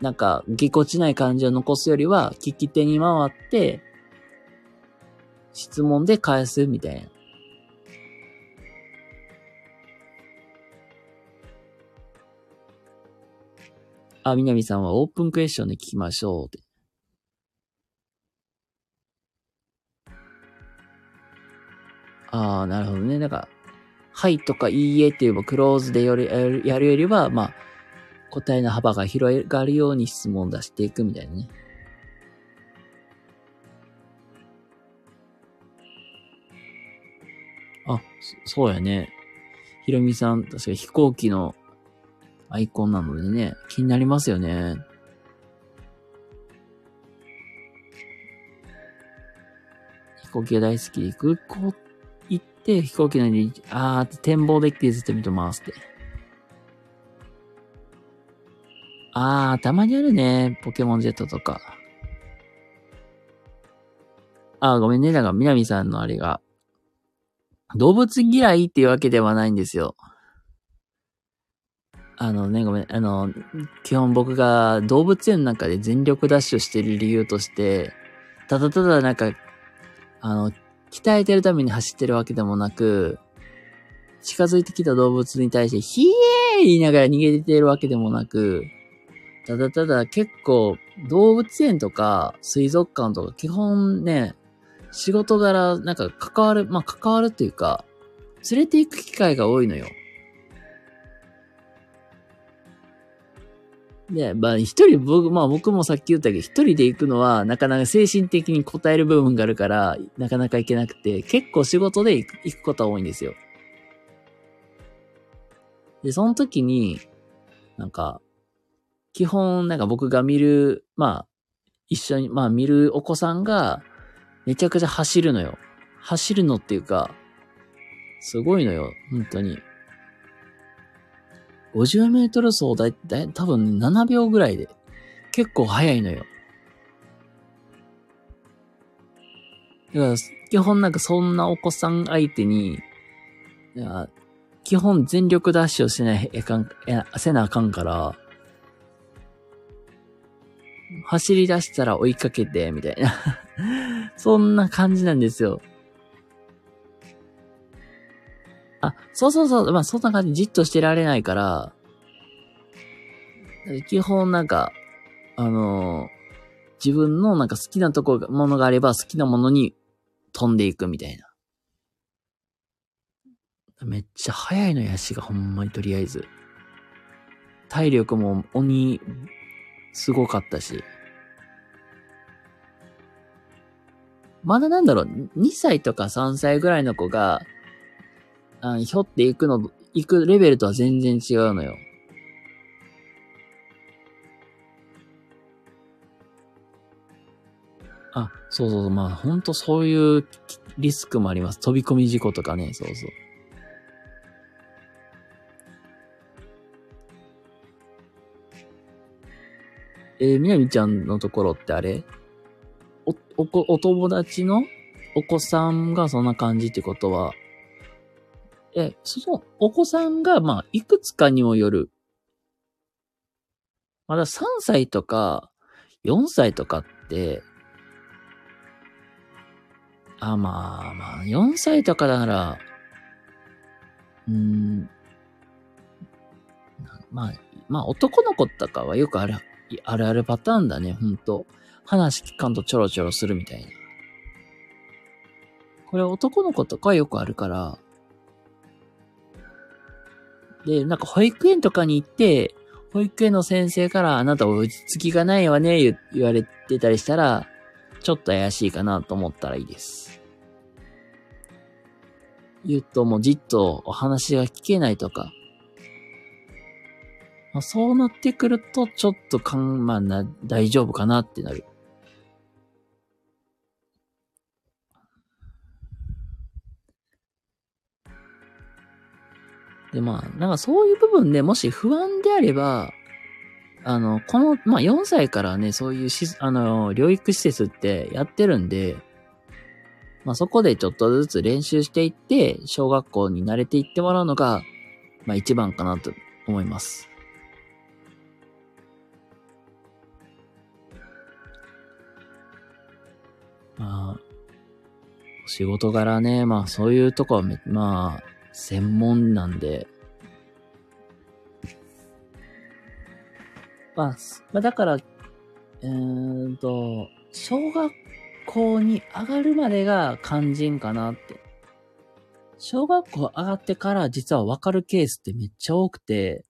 なんか、ぎこちない感じを残すよりは、聞き手に回って、質問で返すみたいな。あ、みなみさんはオープンクエスチョンで聞きましょうって。ああ、なるほどね。なんか、はいとかいいえって言えばクローズでよりやるやるよりは、まあ、答えの幅が広がるように質問を出していくみたいなね。あ、そそうやね。ひろみさん、確か飛行機のアイコンなのでね、気になりますよね。飛行機が大好きで、空港行って飛行機のに、あーって展望デッキでずっと見てますって。あー、たまにあるね。ポケモンジェットとか。あー、ごめんね。なんか、みなみさんのあれが、動物嫌いっていうわけではないんですよ。あのね、ごめん。あの、基本僕が動物園の中で全力ダッシュしてる理由として、ただただなんか、あの、鍛えてるために走ってるわけでもなく、近づいてきた動物に対して、ヒエー言いながら逃げてるわけでもなく、ただただ結構動物園とか水族館とか基本ね、仕事柄なんか関わる、まあ関わるっていうか、連れて行く機会が多いのよ。で、まあ一人僕、まあ僕もさっき言ったけど、一人で行くのはなかなか精神的に応える部分があるから、なかなか行けなくて、結構仕事で行く行くことは多いんですよ。で、その時に、なんか、基本なんか僕が見る、まあ、一緒に、まあ見るお子さんが、めちゃくちゃ走るのよ。走るのっていうか、すごいのよ、本当に。50メートル走だい、だ、多分7秒ぐらいで。結構速いのよ。だから、基本なんかそんなお子さん相手に、基本全力ダッシュをしない、えかん、え、せなあかんから、走り出したら追いかけて、みたいな。そんな感じなんですよ。あ、そうそうそう、まあそんな感じじっとしてられないから、基本なんか、あのー自分のなんか好きなとこ、ものがあれば好きなものに飛んでいくみたいな。めっちゃ速いのやしがほんまにとりあえず。体力も鬼、すごかったし。まだなんだろう、2歳とか3歳ぐらいの子が、あひょっていくの、行くレベルとは全然違うのよ。あ、そうそうそう、まあほんとそういうリスクもあります。飛び込み事故とかね、そうそう。えー、みなみちゃんのところってあれ？お、お、お友達の？お子さんがそんな感じってことは、え、その、お子さんが、まあ、いくつかにもよる。まだ3歳とか、4歳とかって、あ、まあまあ、4歳とかなら、うん、まあ、まあ男の子とかはよくある、あるあるパターンだね、ほんと。話聞かんとちょろちょろするみたいな。これ男の子とかはよくあるから。で、なんか保育園とかに行って、保育園の先生からあなた落ち着きがないわね、言われてたりしたら、ちょっと怪しいかなと思ったらいいです。言うともうじっとお話が聞けないとか、まあ、そうなってくると、ちょっとかん、まあな、大丈夫かなってなる。で、まあ、なんかそういう部分でもし不安であれば、あの、この、まあ4歳からね、そういうし、あの、療育施設ってやってるんで、まあそこでちょっとずつ練習していって、小学校に慣れていってもらうのが、まあ一番かなと思います。まあ、仕事柄ね、まあそういうとこはめ、まあ、専門なんで、まあ、まあ、だから、えーと、小学校に上がるまでが肝心かなって。小学校上がってから実はわかるケースってめっちゃ多くて、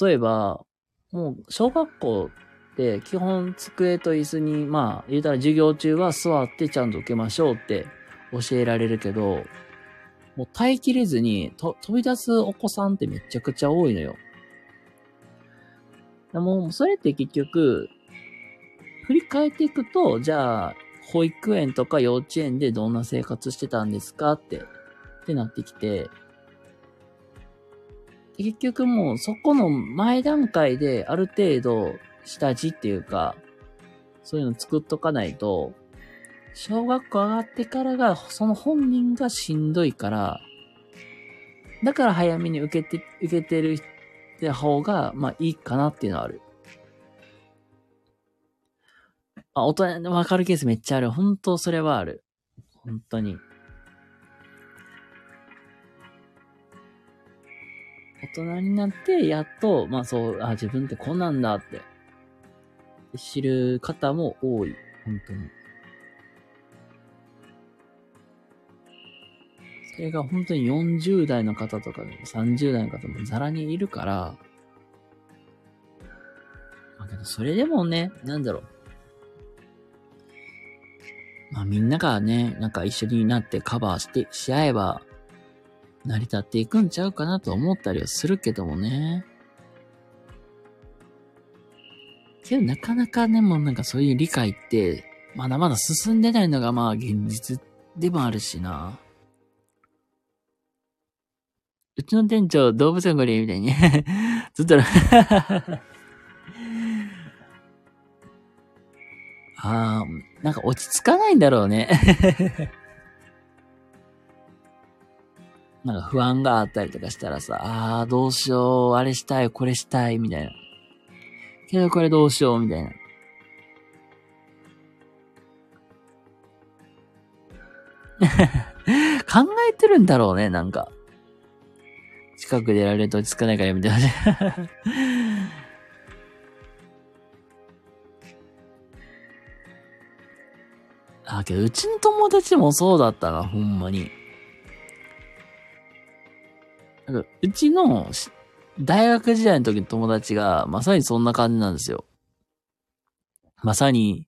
例えば、もう小学校って基本机と椅子に、まあ言うたら授業中は座ってちゃんと受けましょうって教えられるけど、もう耐えきれずにと飛び出すお子さんってめちゃくちゃ多いのよ。でもう、それって結局、振り返っていくと、じゃあ、保育園とか幼稚園でどんな生活してたんですかって、ってなってきて、結局もうそこの前段階である程度下地っていうか、そういうの作っとかないと、小学校上がってからが、その本人がしんどいから、だから早めに受けて、受けてる方が、まあいいかなっていうのはある。あ、大人でわかるケースめっちゃある。本当それはある。本当に。大人になって、やっと、まあそう、あ、自分ってこんなんだって、知る方も多い。本当に。それが本当に40代の方とか30代の方もザラにいるから、まあけどそれでもね、なんだろう。まあみんながね、なんか一緒になってカバーして、し合えば、成り立っていくんちゃうかなと思ったりはするけどもね。けどなかなかね、もうなんかそういう理解って、まだまだ進んでないのがまあ現実でもあるしな。うちの店長、動物園これみたいに ずっと ああ、なんか落ち着かないんだろうね なんか不安があったりとかしたらさ、ああ、どうしよう、あれしたい、これしたい、みたいな。けどこれどうしよう、みたいな。考えてるんだろうね、なんか。近くでやられると落ち着かないからやめてほしい。あ、けど、うちの友達もそうだったな、ほんまに。なんかうちの大学時代の時の友達が、まさにそんな感じなんですよ。まさに、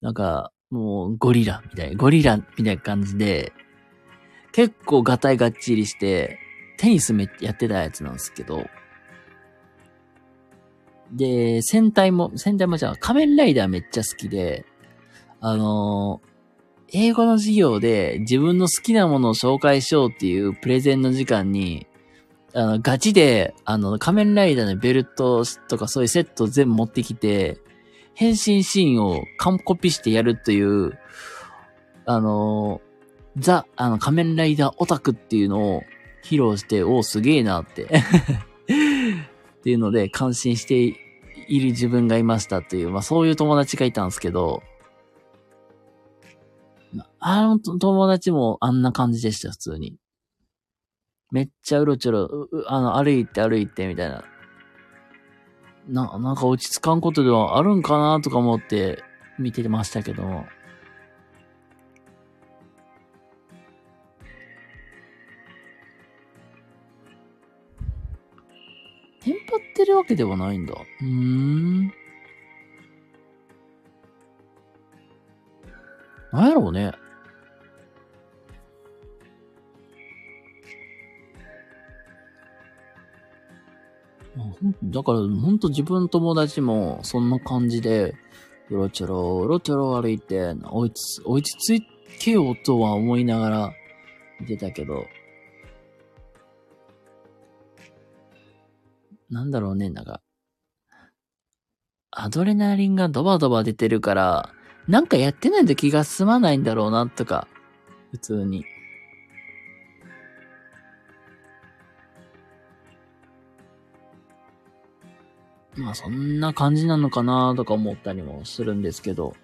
なんか、もうゴリラみたいな、ゴリラみたいな感じで、結構ガタイがっちりして、テニスめっちゃやってたやつなんですけど、で、戦隊も、戦隊もじゃあ仮面ライダーめっちゃ好きで、あのー、英語の授業で自分の好きなものを紹介しようっていうプレゼンの時間に、あの、ガチで、あの、仮面ライダーのベルトとかそういうセット全部持ってきて、変身シーンを完コピしてやるという、あのー、ザ、あの、仮面ライダーオタクっていうのを披露して、おおすげえなって っていうので、感心している自分がいましたっていう、まあそういう友達がいたんですけど、あの友達もあんな感じでした、普通に。めっちゃうろちょろ、あの、歩いて歩いてみたいな。な、なんか落ち着かんことではあるんかなとか思って見てましたけども。テンパってるわけではないんだ。うーん。なんやろうね。だから、ほんと自分友達もそんな感じで、うろちょろ、うろちょろ歩いて、落ち落ち着けようとは思いながら見てたけど、なんだろうね、なんか、アドレナリンがドバドバ出てるから、なんかやってないと気が済まないんだろうな、とか、普通に。まあそんな感じなのかなとか思ったりもするんですけど。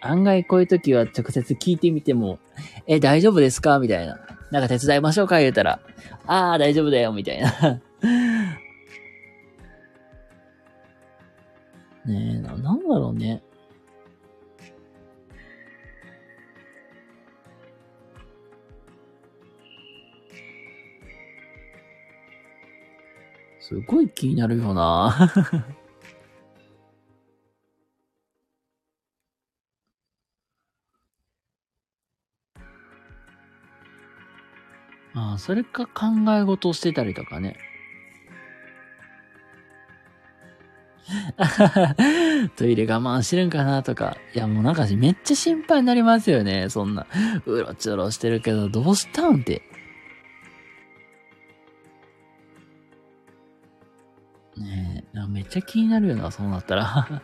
案外こういう時は直接聞いてみても、え、大丈夫ですか？みたいな。なんか手伝いましょうか言うたら、ああ、大丈夫だよ、みたいな。ねえ、な、なんだろうね。すごい気になるよな。それか考え事をしてたりとかね。トイレ我慢してるんかなとか。いや、もうなんかめっちゃ心配になりますよね。そんな、うろちょろしてるけど、どうしたんって。ねえ、めっちゃ気になるよな、そうなったら。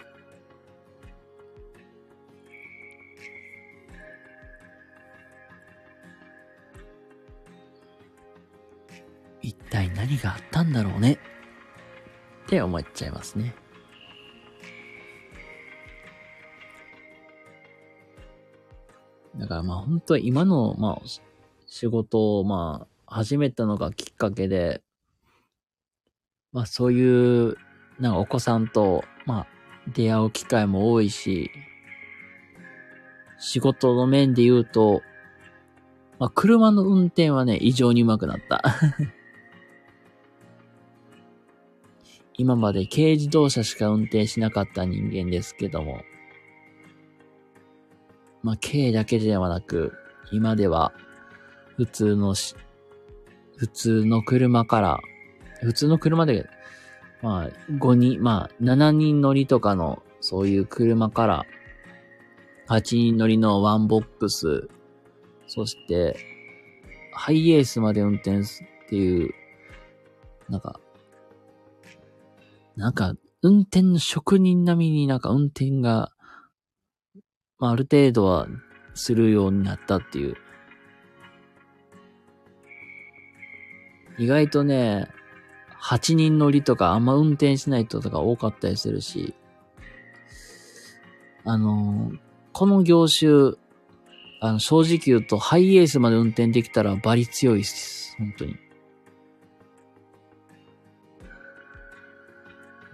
何があったんだろうねって思っちゃいますね。だからまあ本当は今の、まあ、仕事をまあ始めたのがきっかけで、まあそういう、なんかお子さんと、まあ出会う機会も多いし、仕事の面で言うと、まあ車の運転はね、異常に上手くなった。今まで軽自動車しか運転しなかった人間ですけども、まあ軽だけではなく、今では普通のし、普通の車から普通の車で、まあ、5人、まあ、7人乗りとかの、そういう車から、8人乗りのワンボックス、そして、ハイエースまで運転すっていう、なんか、なんか、運転の職人並みになんか運転が、まあ、ある程度はするようになったっていう。意外とね、8人乗りとかあんま運転しない人とか多かったりするし、あのー、この業種、あの、正直言うとハイエースまで運転できたらバリ強いです。本当に。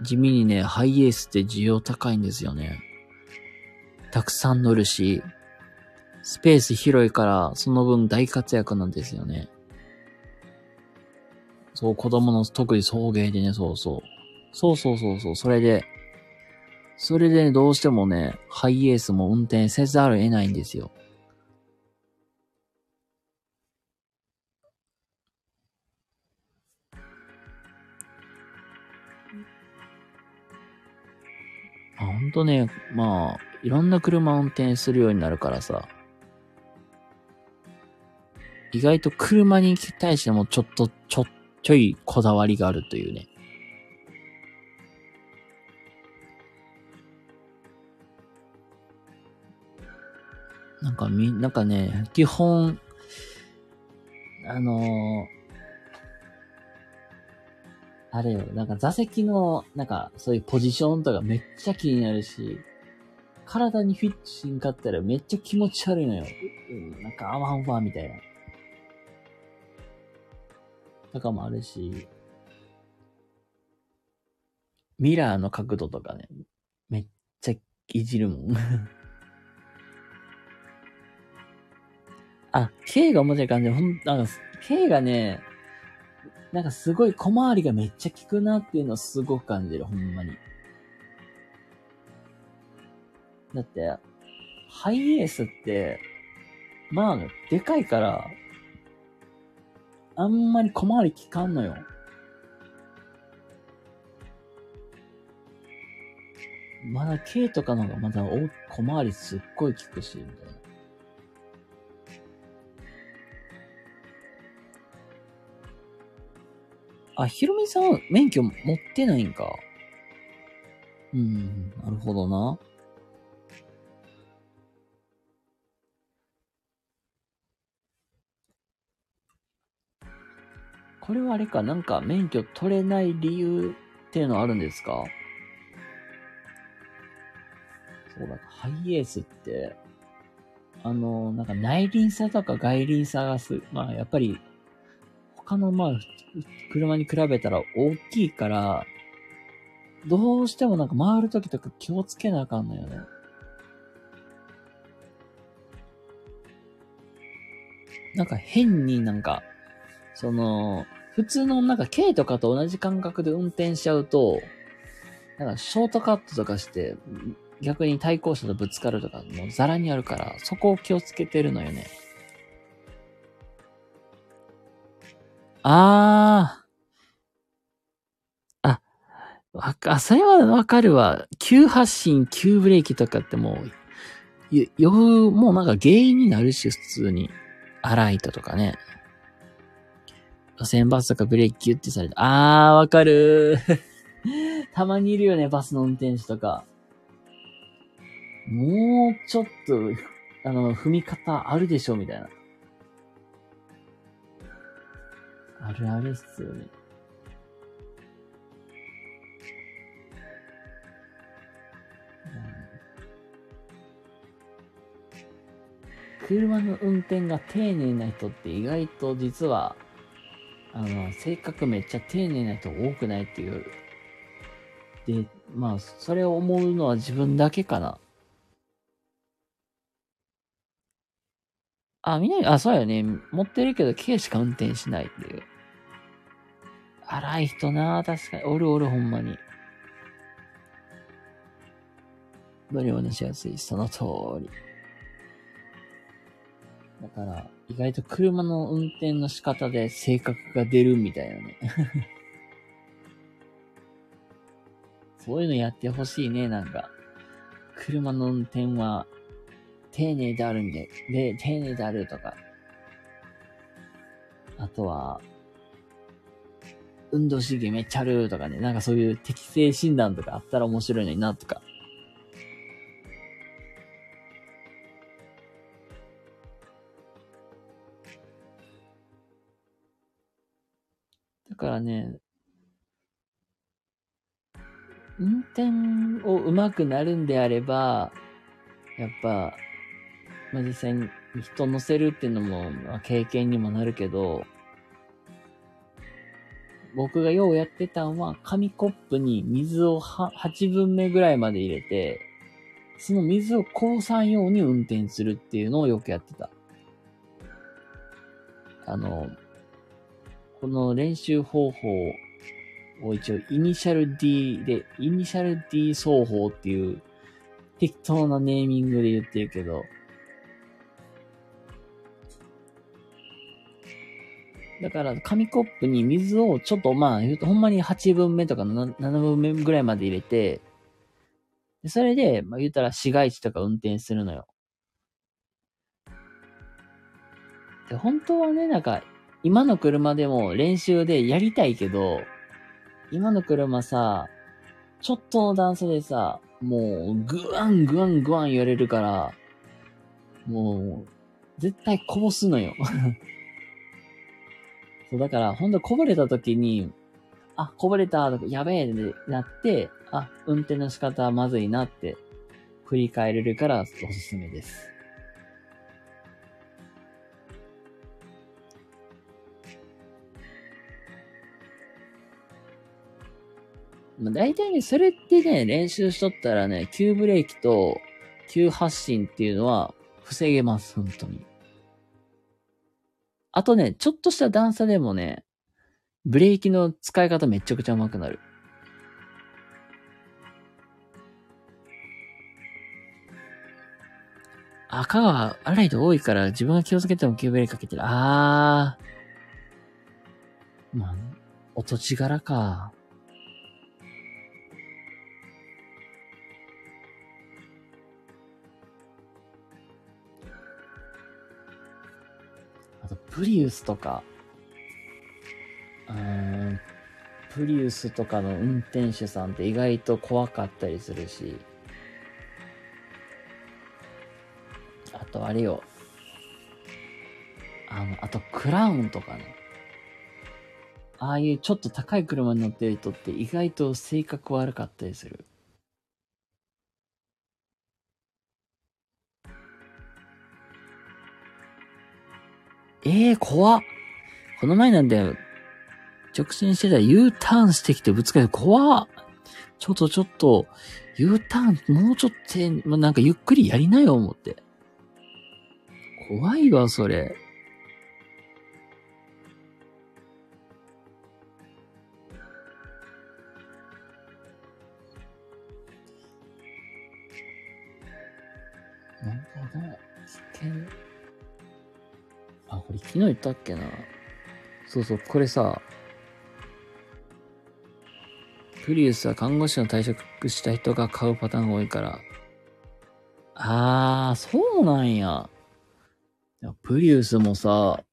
地味にね、ハイエースって需要高いんですよね。たくさん乗るし、スペース広いから、その分大活躍なんですよね。そう、子供の特に送迎でね、そうそう。そうそうそうそう、それで、それで、ね、どうしてもね、ハイエースも運転せざるを得ないんですよ。あ、ほんとね、まあ、いろんな車運転するようになるからさ、意外と車に対してもちょっと、ちょちょいこだわりがあるというね。なんかみ、なんかね、基本、あのー、あれよ、なんか座席の、なんかそういうポジションとかめっちゃ気になるし、体にフィットしんかったらめっちゃ気持ち悪いのよ。うん、なんかあわんわみたいな。とかもあるし、ミラーの角度とかね、めっちゃいじるもん。あ、K が面白い感じ、ほん、なんか、K がね、なんかすごい小回りがめっちゃ効くなっていうのをすごく感じる、ほんまに。だって、ハイエースって、まあ、でかいから、あんまり小回り効かんのよ。まだ K とかの方がまだ小回りすっごい効くし、みたいな。あ、ひろみさんは免許持ってないんか。うん、なるほどな。これはあれか、なんか免許取れない理由っていうのはあるんですか？そうだ、ハイエースって、あの、なんか内輪差とか外輪差がす、まあやっぱり、他のまあ、車に比べたら大きいから、どうしてもなんか回るときとか気をつけなあかんのよね。なんか変になんか、その、普通のなんか軽とかと同じ感覚で運転しちゃうと、なんかショートカットとかして、逆に対向車とぶつかるとかもうザラにあるから、そこを気をつけてるのよね。あー。あ、わか、それはわかるわ。急発進、急ブレーキとかってもう、よ、もうなんか原因になるし、普通に。アライトとかね。路線バスとかブレーキキュッてされて、あー、わかる たまにいるよね、バスの運転手とか。もうちょっと、あの、踏み方あるでしょ、みたいな。あるあるっすよね。車の運転が丁寧な人って意外と実はあの、性格めっちゃ丁寧な人多くないっていう。で、まあ、それを思うのは自分だけかな。あ、みんな、あ、そうよね。持ってるけど、軽しか運転しないっていう。荒い人な確かに。おるおる、ほんまに。乗り物しやすい。その通り。だから、意外と車の運転の仕方で性格が出るみたいなね。そういうのやってほしいね、なんか。車の運転は丁寧であるんで、で、丁寧であるとか。あとは、運動神経めっちゃあるとかね、なんかそういう適正診断とかあったら面白いのになとかだからね、運転を上手くなるんであれば、やっぱ、まあ、実際に人乗せるっていうのも、まあ、経験にもなるけど、僕がようやってたんは、紙コップに水を8分目ぐらいまで入れて、その水を降参用に運転するっていうのをよくやってた。あの、この練習方法を一応イニシャル D で、イニシャル D 奏法っていう適当なネーミングで言ってるけど、だから、紙コップに水をちょっとまあ、言うとほんまに8分目とか7分目ぐらいまで入れて、それで、まあ言うたら市街地とか運転するのよ。で、本当はね、なんか、今の車でも練習でやりたいけど、今の車さ、ちょっとの段差でさ、もう、グワングワングワン言われるから、もう、絶対こぼすのよ。そう、だから、ほんとこぼれた時に、あ、こぼれたとか、やべえってなって、あ、運転の仕方はまずいなって、振り返れるからおすすめです。まあ、大体ね、それってね、練習しとったらね、急ブレーキと急発進っていうのは防げます、本当に。あとね、ちょっとした段差でもね、ブレーキの使い方めちゃくちゃ上手くなる。赤が荒いと多いから自分が気をつけても急ブレーキかけてる。あー。まあ、お土地柄か。プリウスとか。うん、プリウスとかの運転手さんって意外と怖かったりするし。あと、あれよ。あの、あと、クラウンとかね。ああいうちょっと高い車に乗ってる人って意外と性格悪かったりする。ええー、怖っ。この前なんだよ。直進してたら U ターンしてきてぶつかる。怖っ。ちょっとちょっと、U ターンもうちょっと、なんかゆっくりやりなよ、思って。怖いわ、それ。なるほど。危険。これ昨日言ったっけな？そうそう、これさ、プリウスは看護師の退職した人が買うパターンが多いから。あー、そうなんや。プリウスもさ、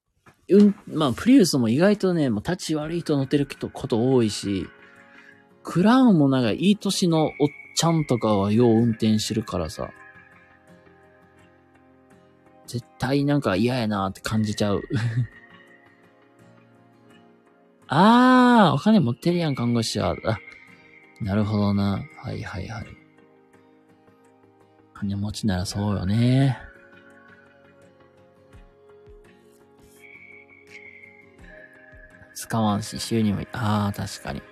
うん、まあ、プリウスも意外とね、もう立ち悪い人乗ってること多いし、クラウンもなんかいい年のおっちゃんとかはよう運転してるからさ。絶対なんか嫌やなって感じちゃう。あー、お金持ってるやん、看護師は。あ、なるほどな。はいはいはい。金持ちならそうよね。使わんし、収入もいい、ああ、確かに。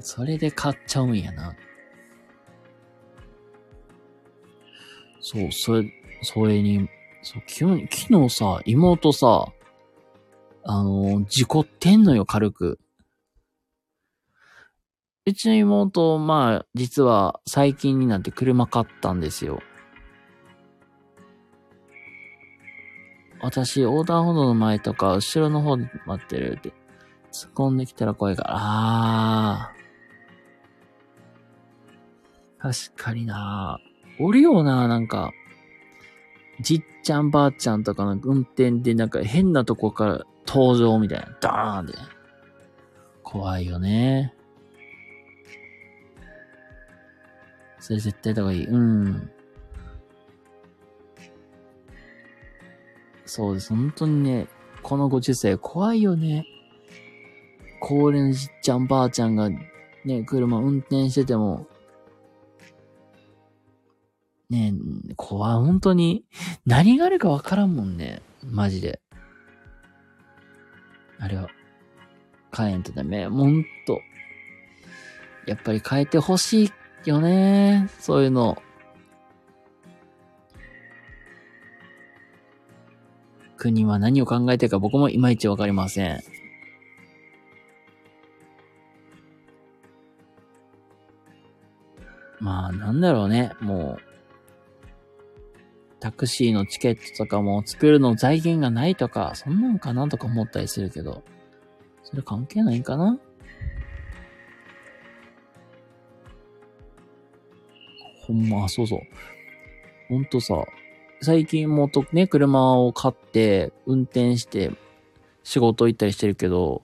それで買っちゃうんやな。そう、それ、それに、そう、昨日、昨日さ、妹さ、あの、事故ってんのよ、軽く。うちの妹、まあ、実は最近になって車買ったんですよ。私、横断歩道の前とか、後ろの方で待ってるって、突っ込んできたら怖いから、あー。確かになおるよななんか、じっちゃんばあちゃんとかの運転でなんか変なとこから登場みたいな。ダーンって。怖いよね。それ絶対だ方がいい。うん。そうです。本当にね、このご時世怖いよね。高齢のじっちゃんばあちゃんがね、車運転してても、ねえ、怖い。本当に、何があるかわからんもんね。マジで。あれは、変えんとダメ。ほんと。やっぱり変えてほしいよね。そういうの。国は何を考えてるか僕もいまいちわかりません。まあ、なんだろうね。もう、タクシーのチケットとかも作るの財源がないとか、そんなんかなとか思ったりするけど、それ関係ないんかな？ほんま、そうそう。ほんとさ、最近もとね、車を買って、運転して、仕事行ったりしてるけど、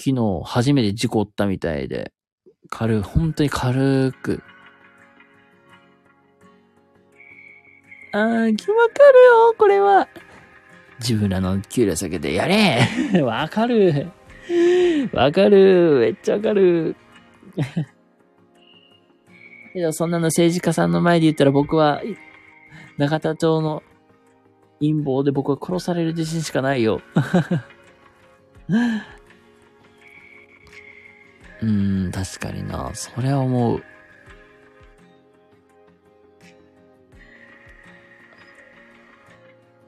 昨日初めて事故ったみたいで、軽、本当に軽く、あー、気わかるよ、これは。自分らの給料下げて、やれ わかる。わかる。めっちゃわかる。けど、そんなの政治家さんの前で言ったら僕は、中田町の陰謀で僕は殺される自信しかないよ。うーん、確かにな。それは思う。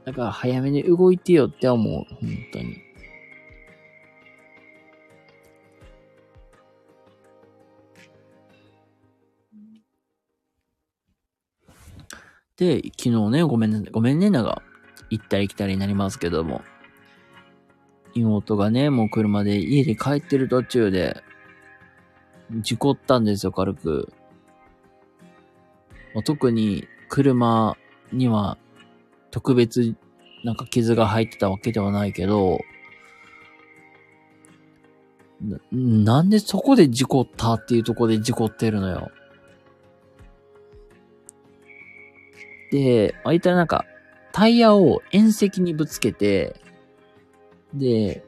だから早めに動いてよって思う。本当に。で、昨日ね、ごめんね、ごめんね、なんか、行ったり来たりになりますけども。妹がね、もう車で家で帰ってる途中で、事故ったんですよ、軽く。特に車には特別なんか傷が入ってたわけではないけど、ななんでそこで事故ったっていうとこで事故ってるのよ。で、あいたらなんか、タイヤを縁石にぶつけて、で、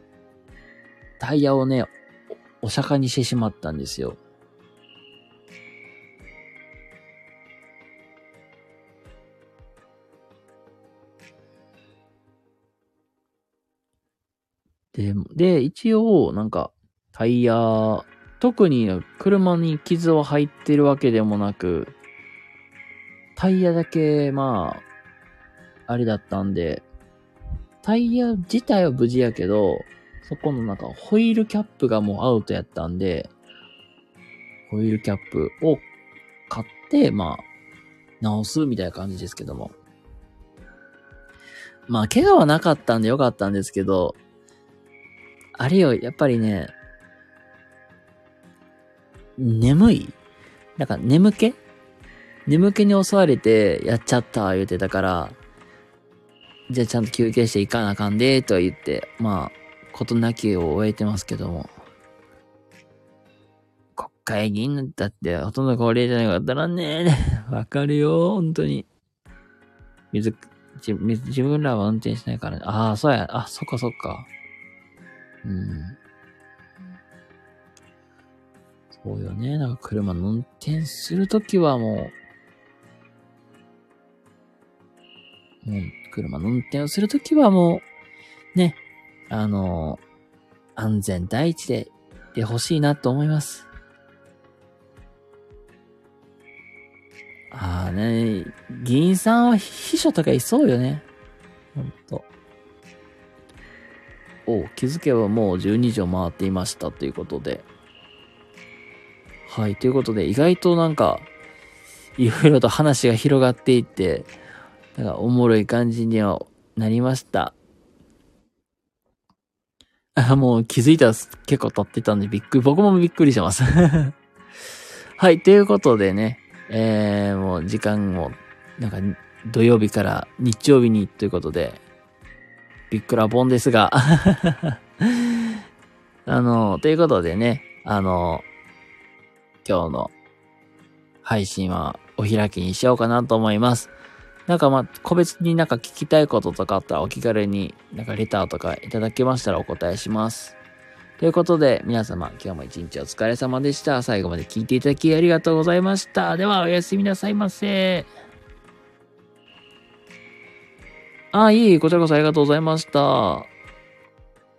タイヤをね、お釈迦にしてしまったんですよ。で、で、一応、なんか、タイヤ、特に車に傷は入ってるわけでもなく、タイヤだけ、まあ、あれだったんで、タイヤ自体は無事やけど、そこのなんかホイールキャップがもうアウトやったんで、ホイールキャップを買って、まあ、直すみたいな感じですけども。まあ、怪我はなかったんでよかったんですけど、あれよ、やっぱりね、眠い？なんか眠気？眠気に襲われてやっちゃった言うてたから、じゃあちゃんと休憩していかなあかんで、と言って、まあ、ことなきを終えてますけども。国会議員だってほとんど高齢じゃないかったらねえ、わかるよ、本当に。水、自自分らは運転しないからね。ああ、そうや。あ、そっかそっか。うん。そうよね。なんか車の運転するときはもう、もう車の運転をするときはもう、ね、あの、安全第一でいてほしいなと思います。ああね、議員さんは秘書とかいそうよね。ほんと。お気づけばもう12時を回っていましたということで。はい、ということで、意外となんか、いろいろと話が広がっていって、なんかおもろい感じにはなりました。あ、もう気づいたら結構経ってたんでびっくり、僕もびっくりしてます はい、ということでね、えー、もう時間も、なんか土曜日から日曜日にということで、びっくらぼんですが あの、ということでね、あの、今日の配信はお開きにしようかなと思います。なんかまあ、個別になんか聞きたいこととかあったらお気軽になんかレターとかいただけましたらお答えします。ということで、皆様、今日も一日お疲れ様でした。最後まで聞いていただきありがとうございました。では、おやすみなさいませ。あ、いい、こちらこそありがとうございました。